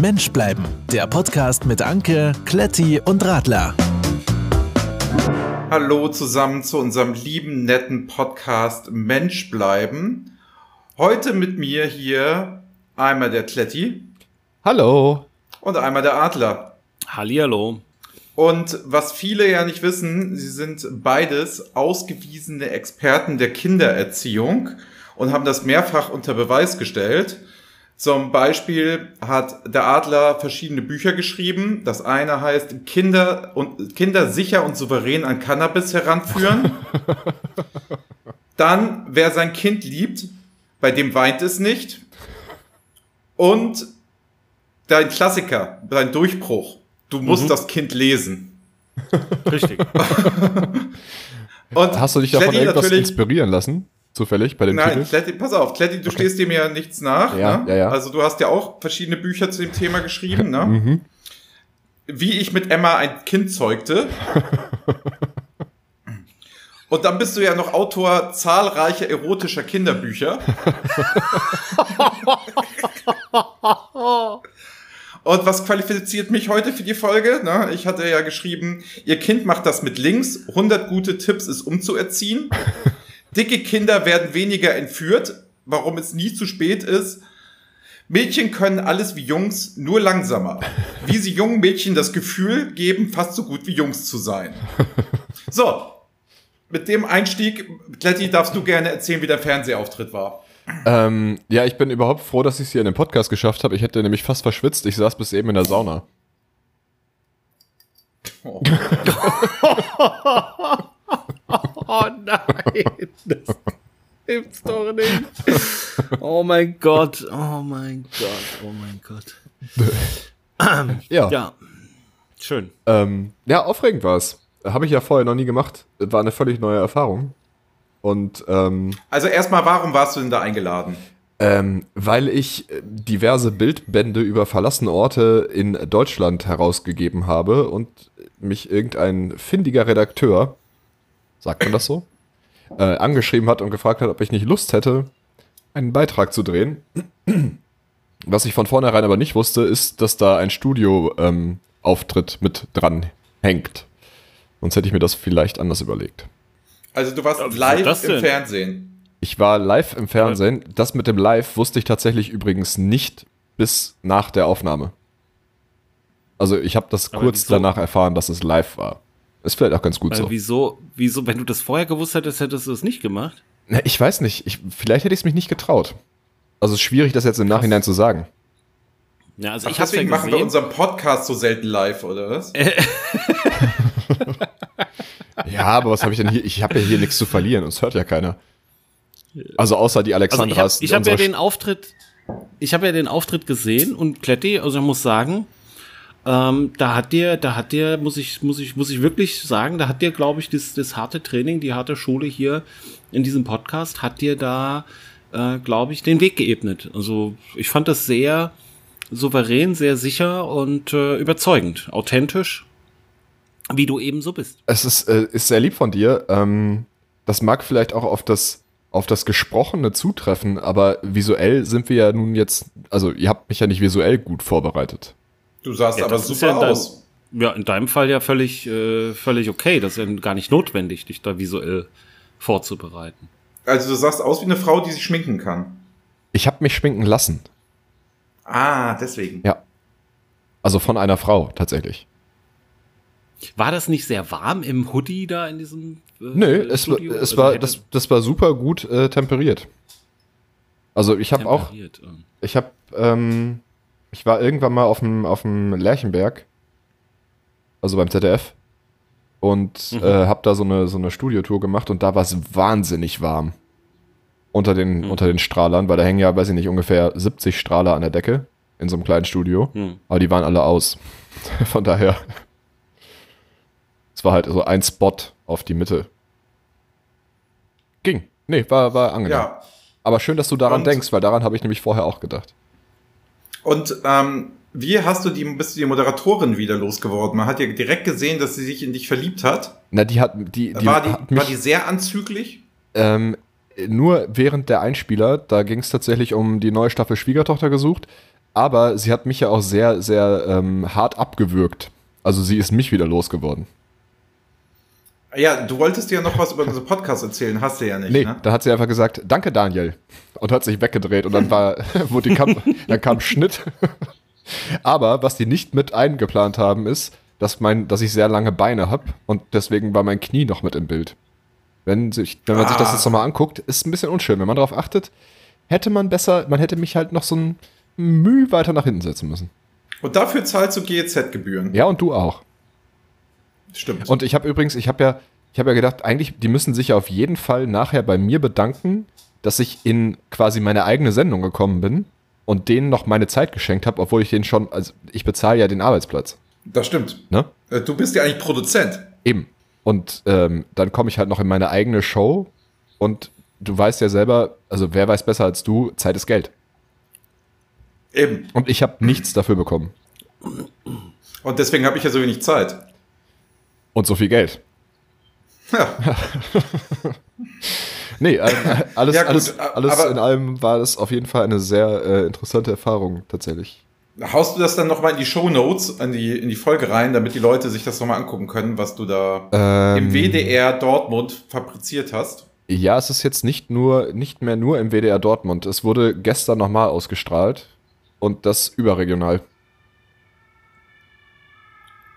Mensch bleiben, der Podcast mit Anke, Kletti und Radler. Hallo zusammen zu unserem lieben, netten Podcast Mensch bleiben. Heute mit mir hier einmal der Kletti. Hallo. Und einmal der Adler. Hallihallo. Und was viele ja nicht wissen, sie sind beides ausgewiesene Experten der Kindererziehung und haben das mehrfach unter Beweis gestellt. Zum Beispiel hat der Adler verschiedene Bücher geschrieben. Das eine heißt Kinder und Kinder sicher und souverän an Cannabis heranführen. Dann wer sein Kind liebt, bei dem weint es nicht. Und dein Klassiker, dein Durchbruch. Du musst mhm. das Kind lesen. Richtig. und Hast du dich davon irgendwas inspirieren lassen? Zufällig bei dem Nein, Titel? Kletti, pass auf, Kletti, du okay. stehst dem ja nichts nach. Ja, ne? ja, ja. Also du hast ja auch verschiedene Bücher zu dem Thema geschrieben, ne? mhm. Wie ich mit Emma ein Kind zeugte. Und dann bist du ja noch Autor zahlreicher erotischer Kinderbücher. Und was qualifiziert mich heute für die Folge? Na, ich hatte ja geschrieben, ihr Kind macht das mit links. 100 gute Tipps, es umzuerziehen. Dicke Kinder werden weniger entführt, warum es nie zu spät ist. Mädchen können alles wie Jungs, nur langsamer. Wie sie jungen Mädchen das Gefühl geben, fast so gut wie Jungs zu sein. So, mit dem Einstieg, Kletti, darfst du gerne erzählen, wie der Fernsehauftritt war. Ähm, ja, ich bin überhaupt froh, dass ich es hier in dem Podcast geschafft habe. Ich hätte nämlich fast verschwitzt. Ich saß bis eben in der Sauna. Oh. Oh nein, das gibt's doch nicht. Oh mein Gott, oh mein Gott, oh mein Gott. ja. Ja, schön. Ähm, ja, aufregend war es. Habe ich ja vorher noch nie gemacht. War eine völlig neue Erfahrung. Und ähm, also erstmal, warum warst du denn da eingeladen? Ähm, weil ich diverse Bildbände über verlassene Orte in Deutschland herausgegeben habe und mich irgendein findiger Redakteur sagt man das so, äh, angeschrieben hat und gefragt hat, ob ich nicht Lust hätte, einen Beitrag zu drehen. Was ich von vornherein aber nicht wusste, ist, dass da ein Studio-Auftritt ähm, mit dran hängt. Sonst hätte ich mir das vielleicht anders überlegt. Also du warst live im Fernsehen. Ich war live im Fernsehen. Das mit dem Live wusste ich tatsächlich übrigens nicht bis nach der Aufnahme. Also ich habe das aber kurz danach erfahren, dass es live war. Ist vielleicht auch ganz gut Weil so. Wieso, wieso, wenn du das vorher gewusst hättest, hättest du es nicht gemacht? Na, ich weiß nicht. Ich, vielleicht hätte ich es mich nicht getraut. Also es ist schwierig, das jetzt im Krass. Nachhinein zu sagen. Ja, also Ach, ich deswegen ja machen wir unseren Podcast so selten live, oder was? ja, aber was habe ich denn hier? Ich habe ja hier nichts zu verlieren, uns hört ja keiner. Also außer die Alexandras. Also ich habe hab ja den Auftritt, ich habe ja den Auftritt gesehen und Kletti, also ich muss sagen, ähm, da hat dir, da hat dir, muss ich, muss ich, muss ich wirklich sagen, da hat dir, glaube ich, das, das harte Training, die harte Schule hier in diesem Podcast, hat dir da, äh, glaube ich, den Weg geebnet. Also ich fand das sehr souverän, sehr sicher und äh, überzeugend, authentisch, wie du eben so bist. Es ist, äh, ist sehr lieb von dir. Ähm, das mag vielleicht auch auf das auf das Gesprochene zutreffen, aber visuell sind wir ja nun jetzt, also ihr habt mich ja nicht visuell gut vorbereitet. Du sahst ja, aber super ja aus. Dein, ja, in deinem Fall ja völlig, äh, völlig okay. Das ist ja gar nicht notwendig, dich da visuell vorzubereiten. Also du sahst aus wie eine Frau, die sich schminken kann. Ich habe mich schminken lassen. Ah, deswegen. Ja. Also von einer Frau tatsächlich. War das nicht sehr warm im Hoodie da in diesem äh, Nö, es, Studio? es also war, das, das war super gut äh, temperiert. Also ich habe auch, ich habe ähm, ich war irgendwann mal auf dem, auf dem Lerchenberg, also beim ZDF, und mhm. äh, habe da so eine, so eine Studiotour gemacht und da war es wahnsinnig warm unter den, mhm. unter den Strahlern, weil da hängen ja, weiß ich nicht, ungefähr 70 Strahler an der Decke in so einem kleinen Studio, mhm. aber die waren alle aus. Von daher, es war halt so ein Spot auf die Mitte. Ging. Nee, war, war angenehm. Ja. Aber schön, dass du daran und denkst, weil daran habe ich nämlich vorher auch gedacht. Und ähm, wie hast du die, bist du die Moderatorin wieder losgeworden? Man hat ja direkt gesehen, dass sie sich in dich verliebt hat. Na, die hat, die, die war die, mich, war die sehr anzüglich? Ähm, nur während der Einspieler, da ging es tatsächlich um die neue Staffel Schwiegertochter gesucht. Aber sie hat mich ja auch sehr, sehr ähm, hart abgewürgt. Also sie ist mich wieder losgeworden. Ja, du wolltest dir ja noch was über unseren Podcast erzählen, hast du ja nicht. Nee, ne? da hat sie einfach gesagt, danke Daniel. Und hat sich weggedreht und dann war, wo die kam, dann kam Schnitt. Aber was die nicht mit eingeplant haben, ist, dass, mein, dass ich sehr lange Beine habe und deswegen war mein Knie noch mit im Bild. Wenn, sich, wenn man ah. sich das jetzt nochmal anguckt, ist ein bisschen unschön. Wenn man darauf achtet, hätte man besser, man hätte mich halt noch so ein Mühe weiter nach hinten setzen müssen. Und dafür zahlst du GEZ-Gebühren. Ja, und du auch. Stimmt. Und ich habe übrigens, ich habe ja, ich habe ja gedacht, eigentlich, die müssen sich ja auf jeden Fall nachher bei mir bedanken, dass ich in quasi meine eigene Sendung gekommen bin und denen noch meine Zeit geschenkt habe, obwohl ich den schon, also ich bezahle ja den Arbeitsplatz. Das stimmt. Ne? Äh, du bist ja eigentlich Produzent. Eben. Und ähm, dann komme ich halt noch in meine eigene Show und du weißt ja selber, also wer weiß besser als du, Zeit ist Geld. Eben. Und ich habe nichts dafür bekommen. Und deswegen habe ich ja so wenig Zeit. Und so viel Geld. Ja. nee, äh, alles, ja, gut, alles, alles in allem war das auf jeden Fall eine sehr äh, interessante Erfahrung tatsächlich. Haust du das dann nochmal in die Show Notes, in die, in die Folge rein, damit die Leute sich das nochmal angucken können, was du da ähm, im WDR Dortmund fabriziert hast? Ja, es ist jetzt nicht nur, nicht mehr nur im WDR Dortmund. Es wurde gestern nochmal ausgestrahlt und das überregional.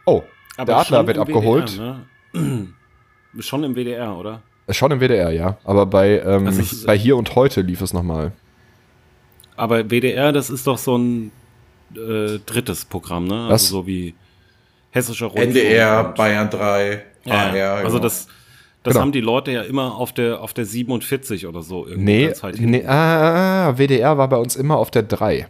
Oh, Aber der Adler wird abgeholt. WDR, ne? Schon im WDR, oder? Schon im WDR, ja. Aber bei, ähm, ist, bei Hier und Heute lief es nochmal. Aber WDR, das ist doch so ein äh, drittes Programm, ne? Was? Also so wie Hessischer Rundfunk. NDR, Bayern 3, ja, AR, ja, Also genau. das, das genau. haben die Leute ja immer auf der, auf der 47 oder so. Nee, nee ah, ah, WDR war bei uns immer auf der 3.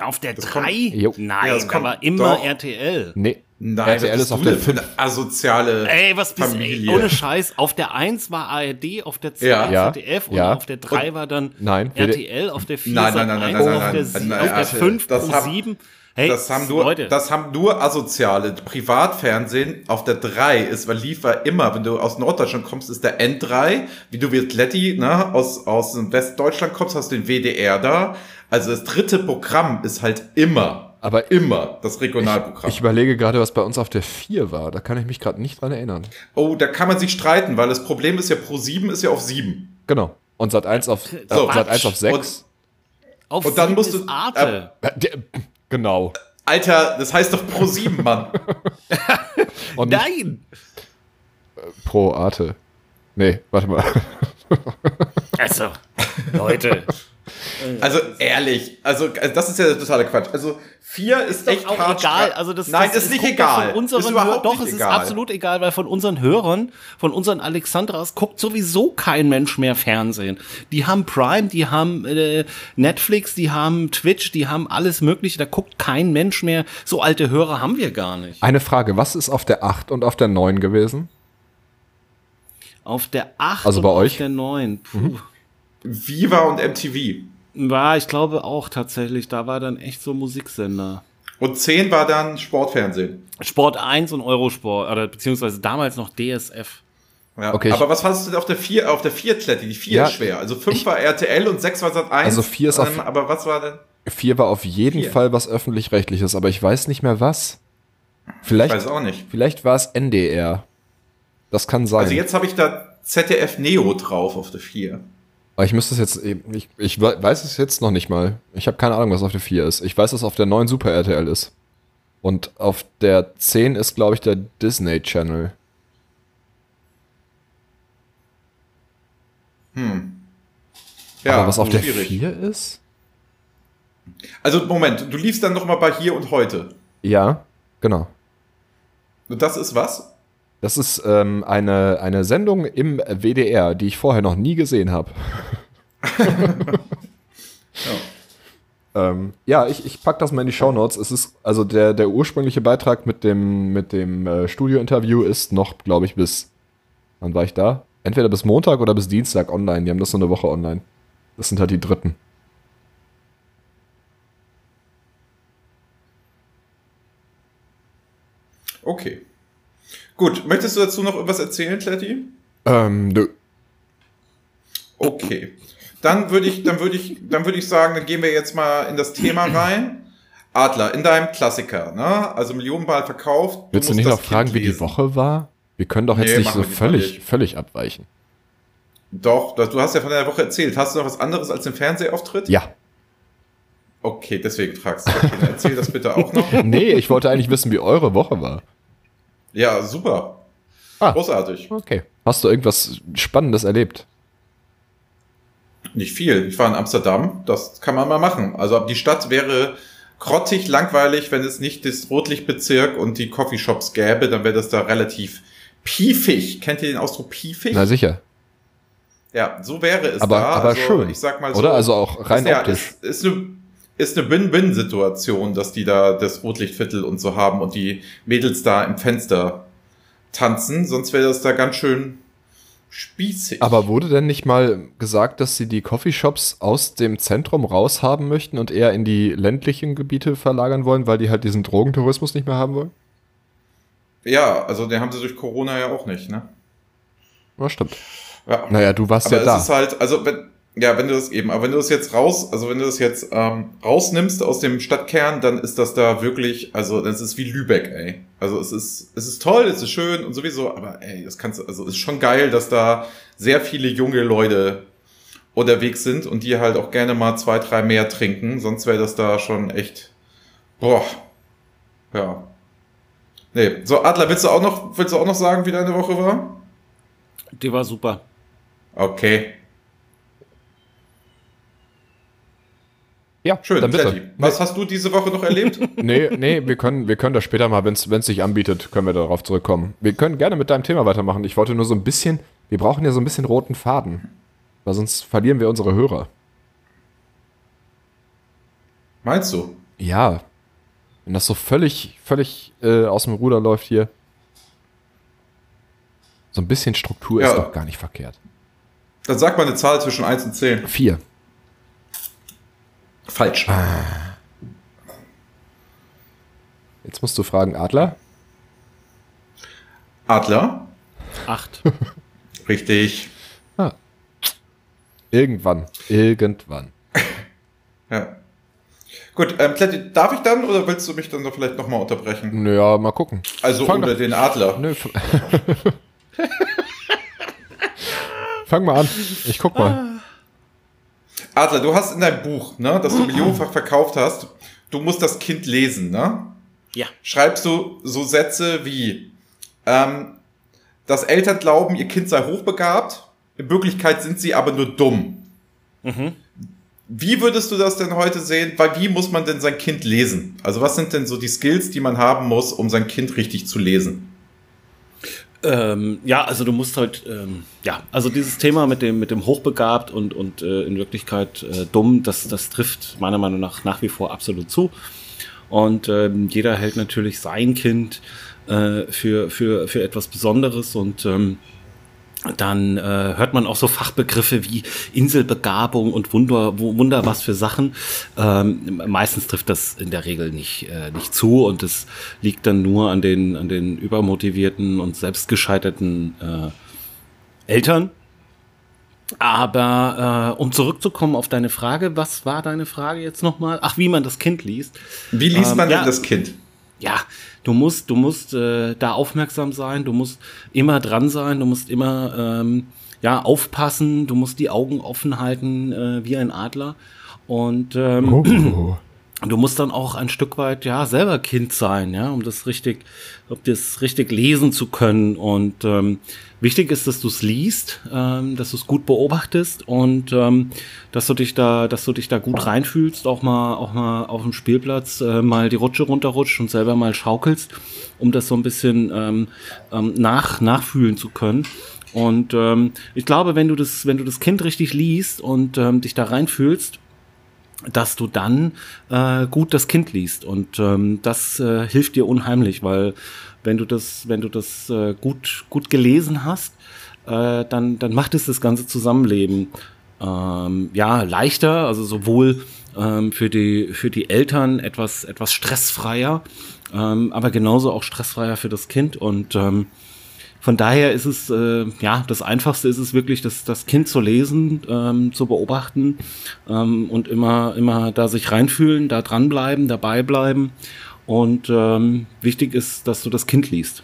Auf der 3? Nein, ja, das war immer doch. RTL. Nee, Nein, RTL ist auf der 5. asoziale Ey, was bist Familie. Ey, ohne Scheiß. Auf der 1 war ARD, auf der 2 ja. ZDF und ja. auf der 3 war dann nein, RTL, auf der 4 nein, nein, nein, nein, nein, auf der, nein, nein, auf der 5 das und 7. Hey, das haben nur, Leute. das haben nur asoziale. Privatfernsehen auf der 3 ist, weil lief war immer, wenn du aus Norddeutschland kommst, ist der N3. Wie du wie Letty, ne, aus, aus Westdeutschland kommst, hast du den WDR da. Also das dritte Programm ist halt immer aber immer das Regionalprogramm. Ich, ich, überlege gerade, was bei uns auf der 4 war. Da kann ich mich gerade nicht dran erinnern. Oh, da kann man sich streiten, weil das Problem ist ja, Pro 7 ist ja auf 7. Genau. Und Sat 1 auf, äh, so, Sat 1 auf 6. Und, auf und dann musst du. Arte. Äh, genau. Alter, das heißt doch Pro 7, Mann. Nein! Pro Arte. Nee, warte mal. also, Leute. Also ehrlich, also, also das ist ja der totale Quatsch. Also vier ist, ist echt auch egal. Also das, Nein, das ist nicht egal. Von unseren ist überhaupt doch, es egal. ist absolut egal, weil von unseren Hörern, von unseren Alexandras guckt sowieso kein Mensch mehr Fernsehen. Die haben Prime, die haben äh, Netflix, die haben Twitch, die haben alles Mögliche. Da guckt kein Mensch mehr. So alte Hörer haben wir gar nicht. Eine Frage: Was ist auf der 8 und auf der 9 gewesen? Auf der 8 also bei und euch? auf der 9. Puh. Mhm. Viva und MTV. War, ich glaube auch tatsächlich. Da war dann echt so Musiksender. Und 10 war dann Sportfernsehen. Sport 1 und Eurosport, oder beziehungsweise damals noch DSF. Ja, okay, aber was hast du denn auf der 4, auf der 4 Kletti? Die 4 ja, ist schwer. Also 5 war RTL und 6 war Sat 1. Also 4 ist auf, ähm, aber was war denn? 4 war auf jeden vier. Fall was öffentlich-rechtliches, aber ich weiß nicht mehr was. Vielleicht, ich weiß auch nicht. Vielleicht war es NDR. Das kann sein. Also jetzt habe ich da ZDF Neo drauf auf der 4. Aber ich müsste es jetzt, ich, ich weiß es jetzt noch nicht mal. Ich habe keine Ahnung, was auf der 4 ist. Ich weiß, dass auf der 9 Super RTL ist. Und auf der 10 ist, glaube ich, der Disney Channel. Hm. Ja, Aber was auf schwierig. der 4 ist? Also, Moment, du liefst dann nochmal bei hier und heute. Ja, genau. Und das ist was? Das ist ähm, eine, eine Sendung im WDR, die ich vorher noch nie gesehen habe. ja. Ähm, ja, ich, ich packe das mal in die Show Notes. Es ist, also der, der ursprüngliche Beitrag mit dem, mit dem äh, Studio-Interview ist noch, glaube ich, bis, wann war ich da? Entweder bis Montag oder bis Dienstag online. Die haben das so eine Woche online. Das sind halt die dritten. Okay. Gut, möchtest du dazu noch etwas erzählen, Kletti? Ähm, nö. Okay. Dann würde ich, dann würde ich, dann würde ich sagen, dann gehen wir jetzt mal in das Thema rein. Adler, in deinem Klassiker, ne? Also Millionenball verkauft. Du Willst du nicht noch fragen, wie die Woche war? Wir können doch jetzt nee, nicht so völlig, völlig abweichen. Doch, du hast ja von der Woche erzählt. Hast du noch was anderes als den Fernsehauftritt? Ja. Okay, deswegen fragst du. Okay, erzähl das bitte auch noch. nee, ich wollte eigentlich wissen, wie eure Woche war. Ja, super. Ah, Großartig. Okay. Hast du irgendwas Spannendes erlebt? Nicht viel. Ich war in Amsterdam. Das kann man mal machen. Also die Stadt wäre grottig langweilig, wenn es nicht das Rotlichtbezirk und die Coffeeshops gäbe. Dann wäre das da relativ piefig. Kennt ihr den Ausdruck piefig? Na sicher. Ja, so wäre es aber, da. Aber also, schön. Ich sag mal so. Oder also auch rein ist, optisch. Ja, ist, ist eine ist eine Win-Win-Situation, dass die da das Rotlichtviertel und so haben und die Mädels da im Fenster tanzen, sonst wäre das da ganz schön spießig. Aber wurde denn nicht mal gesagt, dass sie die Coffeeshops aus dem Zentrum raushaben möchten und eher in die ländlichen Gebiete verlagern wollen, weil die halt diesen Drogentourismus nicht mehr haben wollen? Ja, also den haben sie durch Corona ja auch nicht, ne? Ja, stimmt. Ja. Naja, du warst aber ja da. Es ist halt, also wenn, ja, wenn du das eben, aber wenn du das jetzt raus, also wenn du das jetzt ähm, rausnimmst aus dem Stadtkern, dann ist das da wirklich, also das ist wie Lübeck, ey. Also es ist, es ist toll, es ist schön und sowieso, aber ey, das kannst du, also es ist schon geil, dass da sehr viele junge Leute unterwegs sind und die halt auch gerne mal zwei, drei mehr trinken, sonst wäre das da schon echt, boah, ja. Nee, so Adler, willst du auch noch, willst du auch noch sagen, wie deine Woche war? Die war super. Okay. Ja, schön. Dann bitte. Was hast du diese Woche noch erlebt? nee, nee, wir können, wir können das später mal, wenn es sich anbietet, können wir darauf zurückkommen. Wir können gerne mit deinem Thema weitermachen. Ich wollte nur so ein bisschen, wir brauchen ja so ein bisschen roten Faden. Weil sonst verlieren wir unsere Hörer. Meinst du? Ja. Wenn das so völlig, völlig äh, aus dem Ruder läuft hier. So ein bisschen Struktur ja. ist doch gar nicht verkehrt. Dann sag mal eine Zahl zwischen 1 und 10. 4. Falsch. Ah. Jetzt musst du fragen, Adler? Adler? Acht. Richtig. Ah. Irgendwann. Irgendwann. ja. Gut, ähm, Kletti, darf ich dann oder willst du mich dann noch vielleicht nochmal unterbrechen? Naja, mal gucken. Also Fang oder den Adler. Nö, Fang mal an. Ich guck mal. Adler, du hast in deinem Buch, ne, das du millionenfach verkauft hast, du musst das Kind lesen, ne? Ja. Schreibst du so Sätze wie, ähm, dass Eltern glauben, ihr Kind sei hochbegabt, in Wirklichkeit sind sie aber nur dumm. Mhm. Wie würdest du das denn heute sehen? Weil wie muss man denn sein Kind lesen? Also was sind denn so die Skills, die man haben muss, um sein Kind richtig zu lesen? Ähm, ja, also du musst halt, ähm, ja, also dieses Thema mit dem, mit dem hochbegabt und, und äh, in Wirklichkeit äh, dumm, das, das trifft meiner Meinung nach nach wie vor absolut zu. Und ähm, jeder hält natürlich sein Kind äh, für, für, für etwas Besonderes und ähm, dann äh, hört man auch so Fachbegriffe wie Inselbegabung und Wunder, Wunder was für Sachen. Ähm, meistens trifft das in der Regel nicht, äh, nicht zu und es liegt dann nur an den, an den übermotivierten und selbstgescheiterten äh, Eltern. Aber äh, um zurückzukommen auf deine Frage, was war deine Frage jetzt nochmal? Ach, wie man das Kind liest. Wie liest ähm, man denn das Kind? Ja, Du musst, du musst äh, da aufmerksam sein, du musst immer dran sein, du musst immer ähm, ja aufpassen, du musst die Augen offen halten äh, wie ein Adler und ähm, oh. Du musst dann auch ein Stück weit ja selber Kind sein, ja, um das richtig, um das richtig lesen zu können und ähm, Wichtig ist, dass du es liest, ähm, dass du es gut beobachtest und ähm, dass du dich da, dass du dich da gut reinfühlst, auch mal, auch mal auf dem Spielplatz äh, mal die Rutsche runterrutscht und selber mal schaukelst, um das so ein bisschen ähm, ähm, nach, nachfühlen zu können. Und ähm, ich glaube, wenn du das, wenn du das Kind richtig liest und ähm, dich da reinfühlst, dass du dann äh, gut das Kind liest. Und ähm, das äh, hilft dir unheimlich, weil wenn du das, wenn du das äh, gut, gut gelesen hast, äh, dann, dann macht es das ganze Zusammenleben ähm, ja leichter, also sowohl ähm, für die für die Eltern etwas etwas stressfreier, ähm, aber genauso auch stressfreier für das Kind. Und ähm, von daher ist es, äh, ja, das Einfachste ist es wirklich, das, das Kind zu lesen, ähm, zu beobachten ähm, und immer, immer da sich reinfühlen, da dranbleiben, dabei bleiben. Und ähm, wichtig ist, dass du das Kind liest.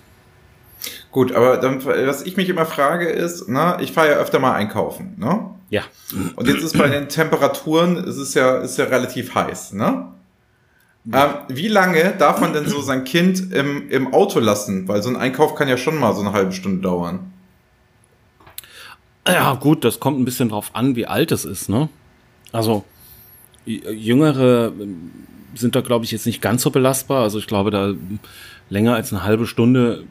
Gut, aber dann, was ich mich immer frage ist, na, ich fahre ja öfter mal einkaufen, ne? Ja. Und jetzt ist bei den Temperaturen, es ist ja, ist ja relativ heiß, ne? Ähm, wie lange darf man denn so sein Kind im, im Auto lassen? Weil so ein Einkauf kann ja schon mal so eine halbe Stunde dauern. Ja, gut, das kommt ein bisschen drauf an, wie alt es ist, ne? Also, jüngere ähm, sind da, glaube ich, jetzt nicht ganz so belastbar. Also, ich glaube, da länger als eine halbe Stunde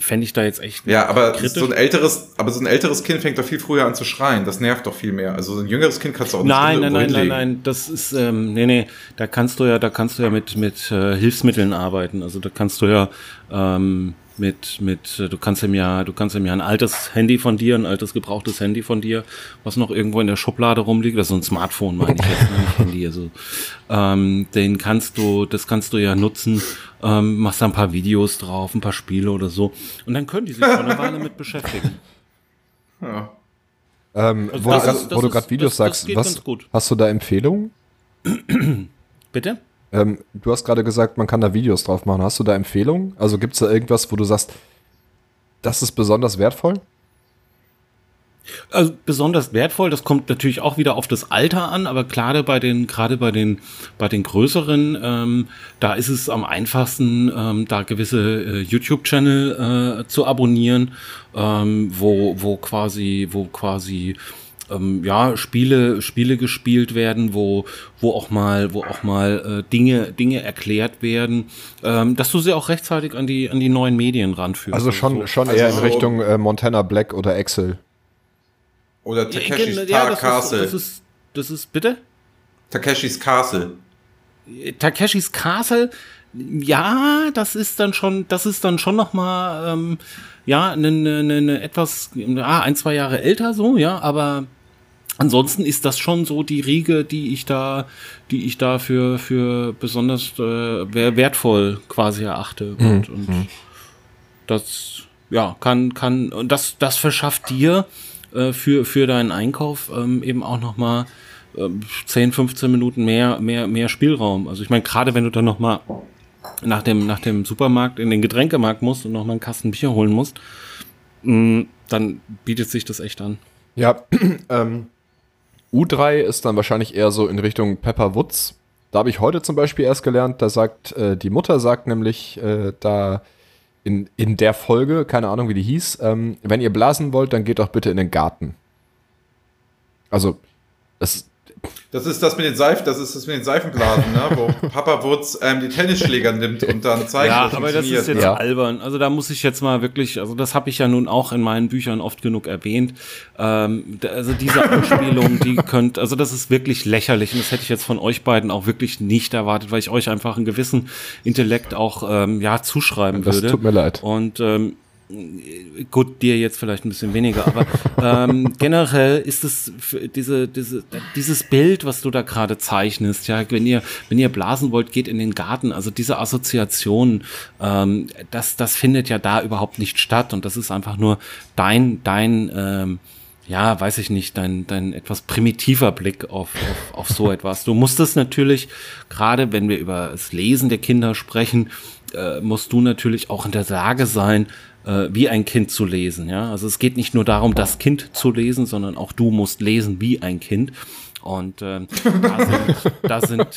fände ich da jetzt echt. Ja, aber kritisch. so ein älteres, aber so ein älteres Kind fängt doch viel früher an zu schreien. Das nervt doch viel mehr. Also so ein jüngeres Kind kannst du auch nicht Nein, nein, nein, nein, nein. Das ist, ähm, nee, nee. Da kannst du ja, da kannst du ja mit mit äh, Hilfsmitteln arbeiten. Also da kannst du ja ähm, mit, mit, äh, du kannst ihm ja, du kannst ihm ja ein altes Handy von dir, ein altes gebrauchtes Handy von dir, was noch irgendwo in der Schublade rumliegt, das ist so ein Smartphone, meine ich jetzt, nicht Handy, also, ähm, den kannst du, das kannst du ja nutzen, ähm, machst da ein paar Videos drauf, ein paar Spiele oder so, und dann können die sich schon eine Weile mit beschäftigen. Ja. Ähm, also wo, du gerade Videos das, sagst, das was, hast du da Empfehlungen? Bitte? Ähm, du hast gerade gesagt, man kann da Videos drauf machen. Hast du da Empfehlungen? Also gibt es da irgendwas, wo du sagst, das ist besonders wertvoll? Also besonders wertvoll, das kommt natürlich auch wieder auf das Alter an, aber gerade bei den, gerade bei den, bei den größeren, ähm, da ist es am einfachsten, ähm, da gewisse äh, YouTube-Channel äh, zu abonnieren, ähm, wo, wo quasi, wo quasi ähm, ja, Spiele, Spiele gespielt werden, wo, wo auch mal, wo auch mal äh, Dinge, Dinge erklärt werden, ähm, dass du sie auch rechtzeitig an die, an die neuen Medien ranführst. Also schon, so. schon eher also in Richtung äh, Montana Black oder Excel. Oder Takeshis ja, das Castle. Ist, das ist, das ist, bitte? Takeshis Castle. Takeshis Castle, ja, das ist dann schon, das ist dann schon noch mal, ähm, ja, eine, eine, eine etwas, ah, ein, zwei Jahre älter so, ja, aber ansonsten ist das schon so die Riege, die ich da, die ich da für, für besonders äh, wertvoll quasi erachte. Mhm. Und, und mhm. das, ja, kann, kann, und das, das verschafft dir äh, für, für deinen Einkauf ähm, eben auch nochmal äh, 10, 15 Minuten mehr, mehr, mehr Spielraum. Also ich meine, gerade wenn du dann nochmal nach dem, nach dem Supermarkt in den Getränkemarkt musst und noch mal einen Kasten Bier holen musst, mm, dann bietet sich das echt an. Ja, ähm, U3 ist dann wahrscheinlich eher so in Richtung Pepper Woods. Da habe ich heute zum Beispiel erst gelernt, da sagt, äh, die Mutter sagt nämlich, äh, da in, in der Folge, keine Ahnung wie die hieß, ähm, wenn ihr blasen wollt, dann geht doch bitte in den Garten. Also, es, das ist das mit den Seifen, das ist das mit den Seifenblasen, ne? wo Papa Wurz ähm, die Tennisschläger nimmt und dann zeigt, ja, aber das ist jetzt ja. albern. Also da muss ich jetzt mal wirklich, also das habe ich ja nun auch in meinen Büchern oft genug erwähnt. Ähm, also diese Anspielung, die könnt, also das ist wirklich lächerlich und das hätte ich jetzt von euch beiden auch wirklich nicht erwartet, weil ich euch einfach einen gewissen Intellekt auch ähm, ja zuschreiben das würde. Das tut mir leid. Und ähm, gut, dir jetzt vielleicht ein bisschen weniger, aber ähm, generell ist es diese, diese, dieses Bild, was du da gerade zeichnest, ja, wenn ihr, wenn ihr blasen wollt, geht in den Garten. Also diese Assoziation, ähm, das, das findet ja da überhaupt nicht statt und das ist einfach nur dein, dein, ähm, ja, weiß ich nicht, dein, dein etwas primitiver Blick auf, auf, auf so etwas. Du musst es natürlich, gerade wenn wir über das Lesen der Kinder sprechen, äh, musst du natürlich auch in der Lage sein, äh, wie ein Kind zu lesen. Ja, also es geht nicht nur darum, das Kind zu lesen, sondern auch du musst lesen wie ein Kind. Und äh, da sind, da sind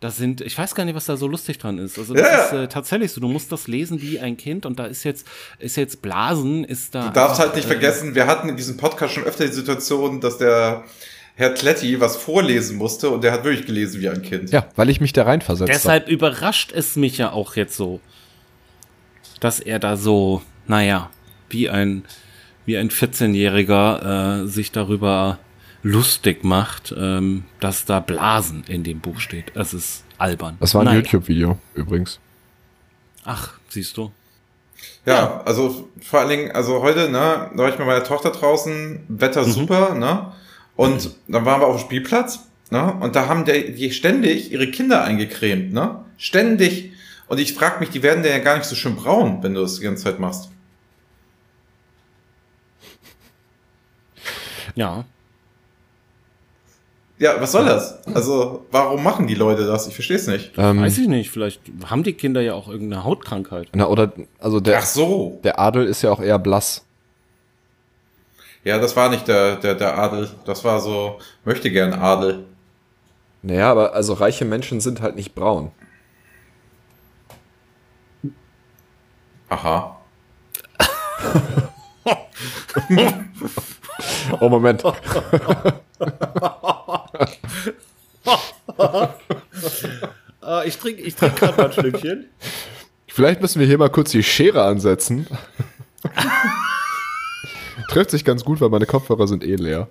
das sind, ich weiß gar nicht, was da so lustig dran ist. Also das ja. ist äh, tatsächlich so. Du musst das lesen wie ein Kind und da ist jetzt, ist jetzt Blasen, ist da. Du darfst halt nicht äh, vergessen, wir hatten in diesem Podcast schon öfter die Situation, dass der Herr Kletti was vorlesen musste und der hat wirklich gelesen wie ein Kind. Ja, weil ich mich da reinversetzt habe. Deshalb hab. überrascht es mich ja auch jetzt so, dass er da so, naja, wie ein, wie ein 14-Jähriger äh, sich darüber lustig macht, ähm, dass da Blasen in dem Buch steht. Es ist albern. Das war ein YouTube-Video übrigens. Ach, siehst du. Ja, ja, also vor allen Dingen, also heute, ne, da war ich mit meiner Tochter draußen, Wetter mhm. super, ne? Und dann waren wir auf dem Spielplatz, ne? Und da haben die ständig ihre Kinder eingecremt, ne? Ständig. Und ich frage mich, die werden ja gar nicht so schön braun, wenn du das die ganze Zeit machst. Ja. Ja, was soll das? Also, warum machen die Leute das? Ich verstehe es nicht. Ähm, Weiß ich nicht. Vielleicht haben die Kinder ja auch irgendeine Hautkrankheit. Na, oder, also der, Ach so. der Adel ist ja auch eher blass. Ja, das war nicht der, der, der Adel. Das war so, möchte gern Adel. Naja, aber also reiche Menschen sind halt nicht braun. Aha. oh, Moment. äh, ich trinke ich trink gerade mal ein Schlückchen. Vielleicht müssen wir hier mal kurz die Schere ansetzen. Trifft sich ganz gut, weil meine Kopfhörer sind eh leer.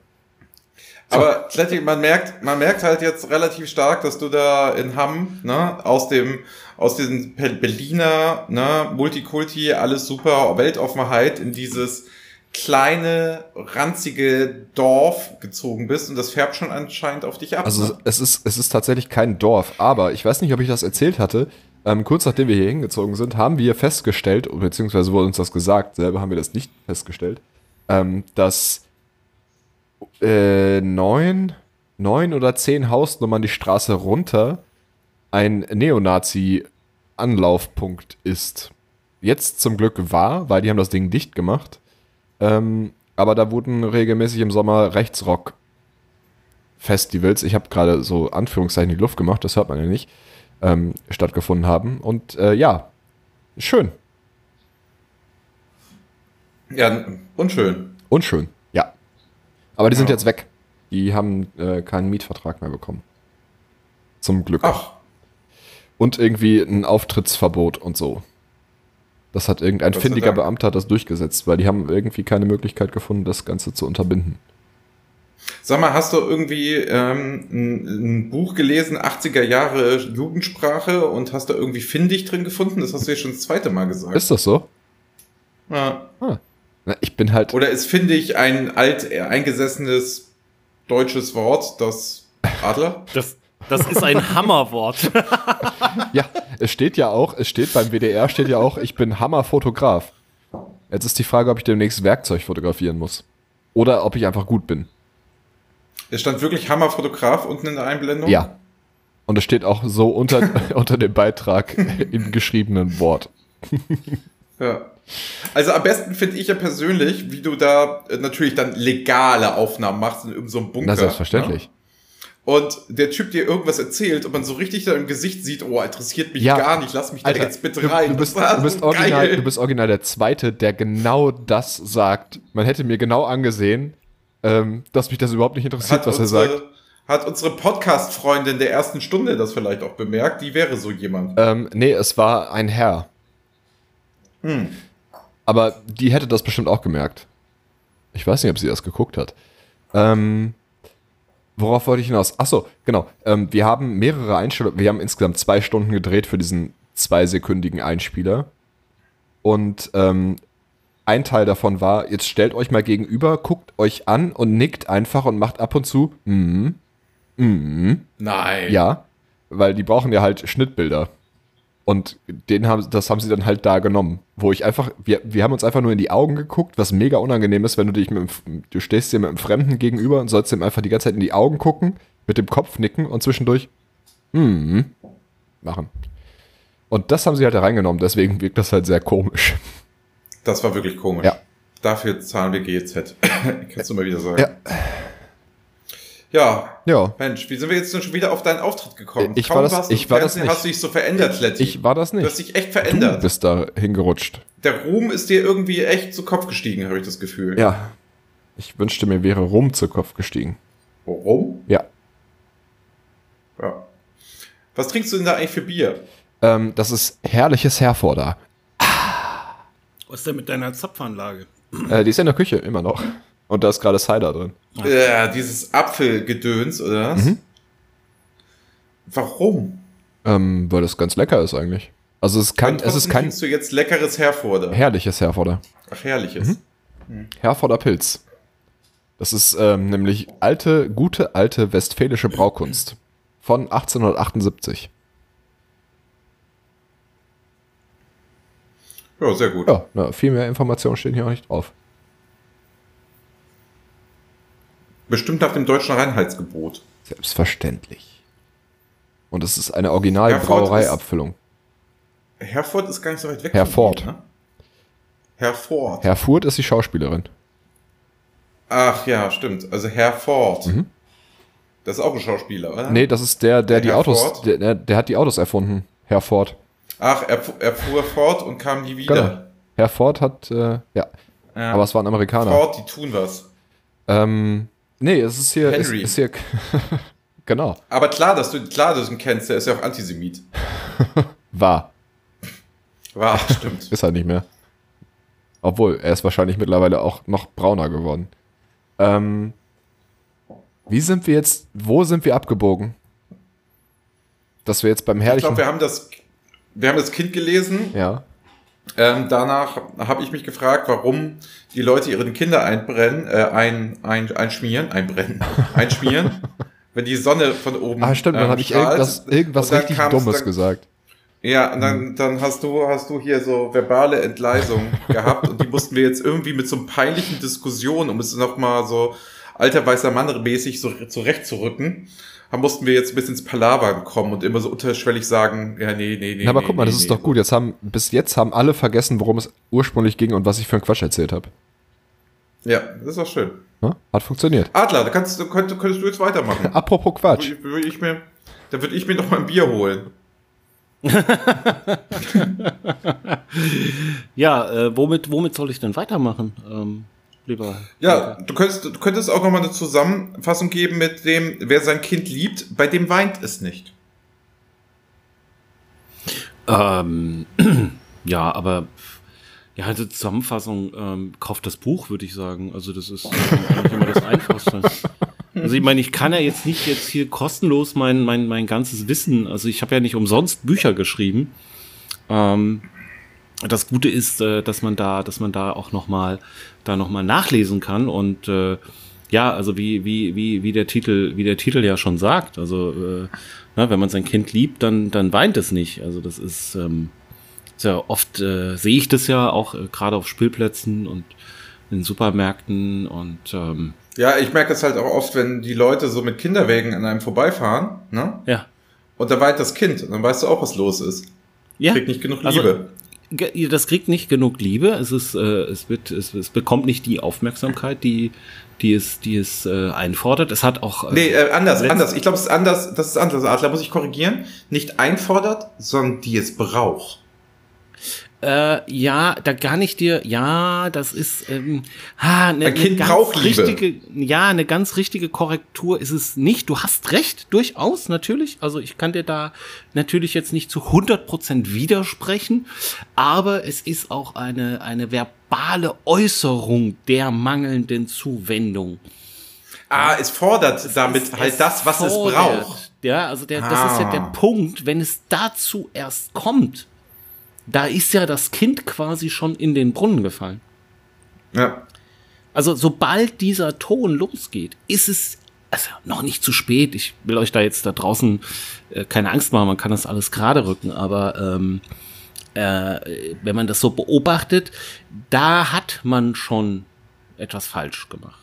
Aber Kletti, man merkt, man merkt halt jetzt relativ stark, dass du da in Hamm, ne, aus dem, aus diesem Berliner, ne, Multikulti, alles super, Weltoffenheit in dieses kleine, ranzige Dorf gezogen bist und das färbt schon anscheinend auf dich ab. Also ne? es ist, es ist tatsächlich kein Dorf, aber ich weiß nicht, ob ich das erzählt hatte. Ähm, kurz nachdem wir hier hingezogen sind, haben wir festgestellt, beziehungsweise wurde uns das gesagt, selber haben wir das nicht festgestellt, ähm, dass äh, neun, neun oder zehn Hausnummern die Straße runter ein Neonazi-Anlaufpunkt ist. Jetzt zum Glück war, weil die haben das Ding dicht gemacht. Ähm, aber da wurden regelmäßig im Sommer Rechtsrock-Festivals, ich habe gerade so Anführungszeichen in die Luft gemacht, das hört man ja nicht, ähm, stattgefunden haben. Und äh, ja, schön. Ja, unschön. Unschön, ja. Aber die sind ja. jetzt weg. Die haben äh, keinen Mietvertrag mehr bekommen. Zum Glück. Ach. Und irgendwie ein Auftrittsverbot und so. Das hat irgendein das findiger Beamter das durchgesetzt, weil die haben irgendwie keine Möglichkeit gefunden, das Ganze zu unterbinden. Sag mal, hast du irgendwie ähm, ein, ein, Buch gelesen, 80er Jahre Jugendsprache und hast da irgendwie findig drin gefunden? Das hast du ja schon das zweite Mal gesagt. Ist das so? Ja. Ah. Na, ich bin halt. Oder ist findig ein alt eingesessenes deutsches Wort, das Adler? Das, das ist ein Hammerwort. ja, es steht ja auch, es steht beim WDR steht ja auch, ich bin Hammerfotograf. Jetzt ist die Frage, ob ich demnächst Werkzeug fotografieren muss. Oder ob ich einfach gut bin. Es stand wirklich Hammerfotograf unten in der Einblendung? Ja. Und es steht auch so unter, unter dem Beitrag im geschriebenen Wort. ja. Also am besten finde ich ja persönlich, wie du da äh, natürlich dann legale Aufnahmen machst in irgendeinem so Bunker. Na, selbstverständlich. Ja? und der Typ dir irgendwas erzählt und man so richtig da im Gesicht sieht, oh, interessiert mich ja, gar nicht, lass mich Alter, da jetzt bitte rein. Du bist, du, bist so original, du bist original der Zweite, der genau das sagt. Man hätte mir genau angesehen, ähm, dass mich das überhaupt nicht interessiert, hat was unsere, er sagt. Hat unsere Podcast-Freundin der ersten Stunde das vielleicht auch bemerkt? Die wäre so jemand. Ähm, nee, es war ein Herr. Hm. Aber die hätte das bestimmt auch gemerkt. Ich weiß nicht, ob sie das geguckt hat. Ähm, Worauf wollte ich hinaus? Achso, genau. Ähm, wir haben mehrere Einstellungen. Wir haben insgesamt zwei Stunden gedreht für diesen zweisekündigen Einspieler. Und ähm, ein Teil davon war, jetzt stellt euch mal gegenüber, guckt euch an und nickt einfach und macht ab und zu mhm. Mhm. Nein. Ja, weil die brauchen ja halt Schnittbilder. Und den haben, das haben sie dann halt da genommen. Wo ich einfach, wir, wir haben uns einfach nur in die Augen geguckt, was mega unangenehm ist, wenn du dich mit dem, du stehst dir mit einem Fremden gegenüber und sollst ihm einfach die ganze Zeit in die Augen gucken, mit dem Kopf nicken und zwischendurch, hm, machen. Und das haben sie halt da reingenommen, deswegen wirkt das halt sehr komisch. Das war wirklich komisch. Ja. Dafür zahlen wir GEZ. Kannst du mal wieder sagen. Ja. Ja. Ja. Mensch, wie sind wir jetzt denn schon wieder auf deinen Auftritt gekommen? Ich Kaum war das, ich war das nicht. hast du dich so verändert, Letty. Ich war das nicht. Du hast dich echt verändert. Du bist da hingerutscht. Der Ruhm ist dir irgendwie echt zu Kopf gestiegen, habe ich das Gefühl. Ja. Ich wünschte mir, wäre Rum zu Kopf gestiegen. Rum? Ja. Ja. Was trinkst du denn da eigentlich für Bier? Ähm, das ist herrliches Herforder. Was ist denn mit deiner Zapfanlage? Äh, die ist in der Küche, immer noch. Und da ist gerade Cider drin. Ja, dieses Apfelgedöns, oder was? Mhm. Warum? Ähm, weil das ganz lecker ist eigentlich. Also es ist kein, es ist kein. du jetzt leckeres Herforder? Herrliches Herforder. Ach, herrliches. Mhm. Mhm. Herforder Pilz. Das ist ähm, nämlich alte, gute alte westfälische Braukunst von 1878. Ja, sehr gut. Ja, na, viel mehr Informationen stehen hier auch nicht drauf. Bestimmt nach dem deutschen Reinheitsgebot. Selbstverständlich. Und es ist eine Original-Brauerei-Abfüllung. Herford ist gar nicht so weit weg. Herford. Ne? Herford. Herfurt ist die Schauspielerin. Ach ja, stimmt. Also Herford. Mhm. Das ist auch ein Schauspieler, oder? Nee, das ist der, der, der die Autos, der, der, der, hat die Autos erfunden. Herford. Ach, er, er fuhr fort und kam nie wieder. Genau. Herr Ford hat, äh, ja. ja. Aber es war ein Amerikaner. Ford, die tun was. Ähm, nee, es ist hier. Henry. Ist, ist hier genau. Aber klar, dass du, klar, dass du ihn kennst, der ist ja auch Antisemit. war. War, stimmt. ist er nicht mehr. Obwohl, er ist wahrscheinlich mittlerweile auch noch brauner geworden. Ähm, wie sind wir jetzt, wo sind wir abgebogen? Dass wir jetzt beim herrlichen... Ich glaube, wir haben das, wir haben das Kind gelesen. Ja. Ähm, danach habe ich mich gefragt, warum die Leute ihre Kinder einbrennen, äh, ein, ein, einschmieren, einbrennen, einschmieren, wenn die Sonne von oben. Ah, stimmt, dann ähm, habe ich irgendwas, irgendwas richtig Dummes dann, gesagt. Ja, und dann, mhm. dann hast du, hast du hier so verbale Entgleisung gehabt und die mussten wir jetzt irgendwie mit so einem peinlichen Diskussion, um es nochmal so alter weißer Mann mäßig so zurechtzurücken, da mussten wir jetzt ein bisschen ins Palaver kommen und immer so unterschwellig sagen, ja, nee, nee, nee. Na, aber nee, guck mal, nee, das ist doch gut. Jetzt haben, bis jetzt haben alle vergessen, worum es ursprünglich ging und was ich für einen Quatsch erzählt habe. Ja, das ist doch schön. Ja, hat funktioniert. Adler, da kannst, könntest, könntest du jetzt weitermachen. Apropos Quatsch. Da würde ich mir, da würde ich mir noch mal ein Bier holen. ja, äh, womit, womit soll ich denn weitermachen? Ähm, lieber. Ja, du könntest, du könntest auch nochmal eine Zusammenfassung geben mit dem, wer sein Kind liebt, bei dem weint es nicht. Ähm, ja, aber ja, also Zusammenfassung, ähm, kauft das Buch, würde ich sagen. Also das ist eigentlich immer das Einfachste. Also ich meine, ich kann ja jetzt nicht jetzt hier kostenlos mein, mein, mein ganzes Wissen, also ich habe ja nicht umsonst Bücher geschrieben. Ähm, das Gute ist, äh, dass man da, dass man da auch noch mal, da noch mal nachlesen kann und äh, ja, also wie wie wie wie der Titel, wie der Titel ja schon sagt, also äh, na, wenn man sein Kind liebt, dann dann weint es nicht. Also das ist ähm, sehr oft äh, sehe ich das ja auch äh, gerade auf Spielplätzen und in Supermärkten und ähm, ja, ich merke es halt auch oft, wenn die Leute so mit Kinderwägen an einem vorbeifahren, ne? Ja. Und da weint das Kind und dann weißt du auch, was los ist. Ja. Kriegt nicht genug also, Liebe. Also, das kriegt nicht genug Liebe. Es ist, äh, es wird, es, es bekommt nicht die Aufmerksamkeit, die, die es, die es äh, einfordert. Es hat auch. Äh, nee, äh, anders, anders. Ich glaube, es ist anders. Das ist anders. Adler muss ich korrigieren. Nicht einfordert, sondern die es braucht. Äh, ja, da gar nicht dir, ja, das ist ähm, ha, eine, Ein Kind eine ganz richtige, ja, eine ganz richtige Korrektur ist es nicht. Du hast recht, durchaus, natürlich. Also ich kann dir da natürlich jetzt nicht zu 100% widersprechen, aber es ist auch eine, eine verbale Äußerung der mangelnden Zuwendung. Ah, es fordert damit es, halt es das, was fordert. es braucht. Ja, also der, ah. das ist ja der ah. Punkt, wenn es dazu erst kommt da ist ja das Kind quasi schon in den Brunnen gefallen. Ja. Also sobald dieser Ton losgeht, ist es also noch nicht zu spät. Ich will euch da jetzt da draußen äh, keine Angst machen, man kann das alles gerade rücken, aber ähm, äh, wenn man das so beobachtet, da hat man schon etwas falsch gemacht.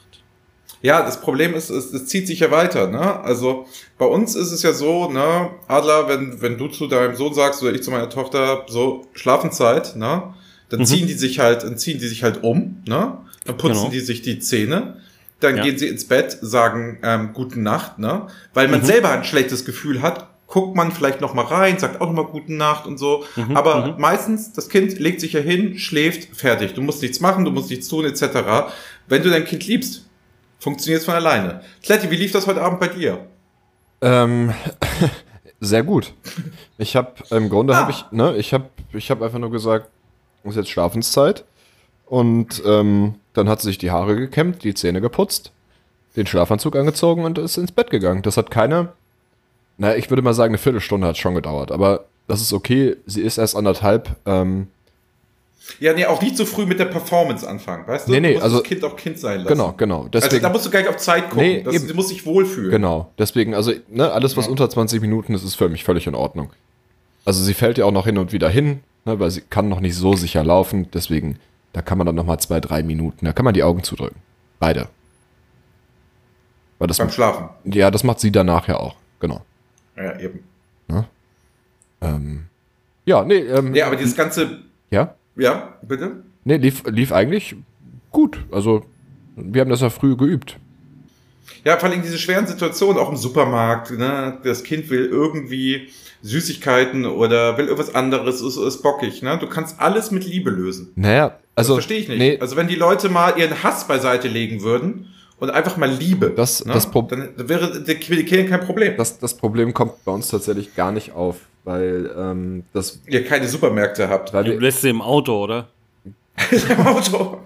Ja, das Problem ist, es, es zieht sich ja weiter. Ne? Also bei uns ist es ja so, ne, Adler, wenn, wenn du zu deinem Sohn sagst oder ich zu meiner Tochter, so Schlafenszeit, ne, dann mhm. ziehen die sich halt, dann ziehen die sich halt um, ne? Dann putzen genau. die sich die Zähne. Dann ja. gehen sie ins Bett, sagen ähm, gute Nacht, ne? Weil man mhm. selber ein schlechtes Gefühl hat, guckt man vielleicht noch mal rein, sagt auch noch mal gute Nacht und so. Mhm, Aber mhm. meistens, das Kind legt sich ja hin, schläft, fertig. Du musst nichts machen, du musst nichts tun, etc. Wenn du dein Kind liebst, funktioniert es von alleine. Kletti, wie lief das heute Abend bei dir? Ähm, sehr gut. Ich habe im Grunde ah. habe ich, ne, ich habe, ich habe einfach nur gesagt, es ist jetzt Schlafenszeit. Und ähm, dann hat sie sich die Haare gekämmt, die Zähne geputzt, den Schlafanzug angezogen und ist ins Bett gegangen. Das hat keine, naja, ich würde mal sagen, eine Viertelstunde hat schon gedauert. Aber das ist okay. Sie ist erst anderthalb. Ähm, ja, nee, auch nicht so früh mit der Performance anfangen, weißt du? Nee, nee, du musst also das Kind auch Kind sein lassen. Genau, genau. Deswegen, also da musst du gar nicht auf Zeit gucken. Nee, das, eben. muss sich wohlfühlen. Genau. Deswegen, also, ne, alles, was ja. unter 20 Minuten ist, ist für mich völlig in Ordnung. Also sie fällt ja auch noch hin und wieder hin. ne, weil sie kann noch nicht so sicher laufen, deswegen, da kann man dann nochmal zwei, drei Minuten, da kann man die Augen zudrücken. Beide. Weil das Beim Schlafen? Ja, das macht sie danach ja auch, genau. Ja, eben. Ja, ähm, ja nee. Ähm, ja, aber dieses ganze... Ja? Ja, bitte? Nee, lief, lief eigentlich gut. Also, wir haben das ja früh geübt. Ja, vor allem diese schweren Situationen, auch im Supermarkt, ne? Das Kind will irgendwie Süßigkeiten oder will irgendwas anderes, ist, ist bockig, ne? Du kannst alles mit Liebe lösen. Naja, also. Das verstehe ich nicht. Nee. Also wenn die Leute mal ihren Hass beiseite legen würden und einfach mal Liebe, das, ne? das dann wäre die Kinder kein Problem. Das, das Problem kommt bei uns tatsächlich gar nicht auf, weil ähm, das. Ihr keine Supermärkte habt. Weil du lässt sie im Auto, oder? Im Auto.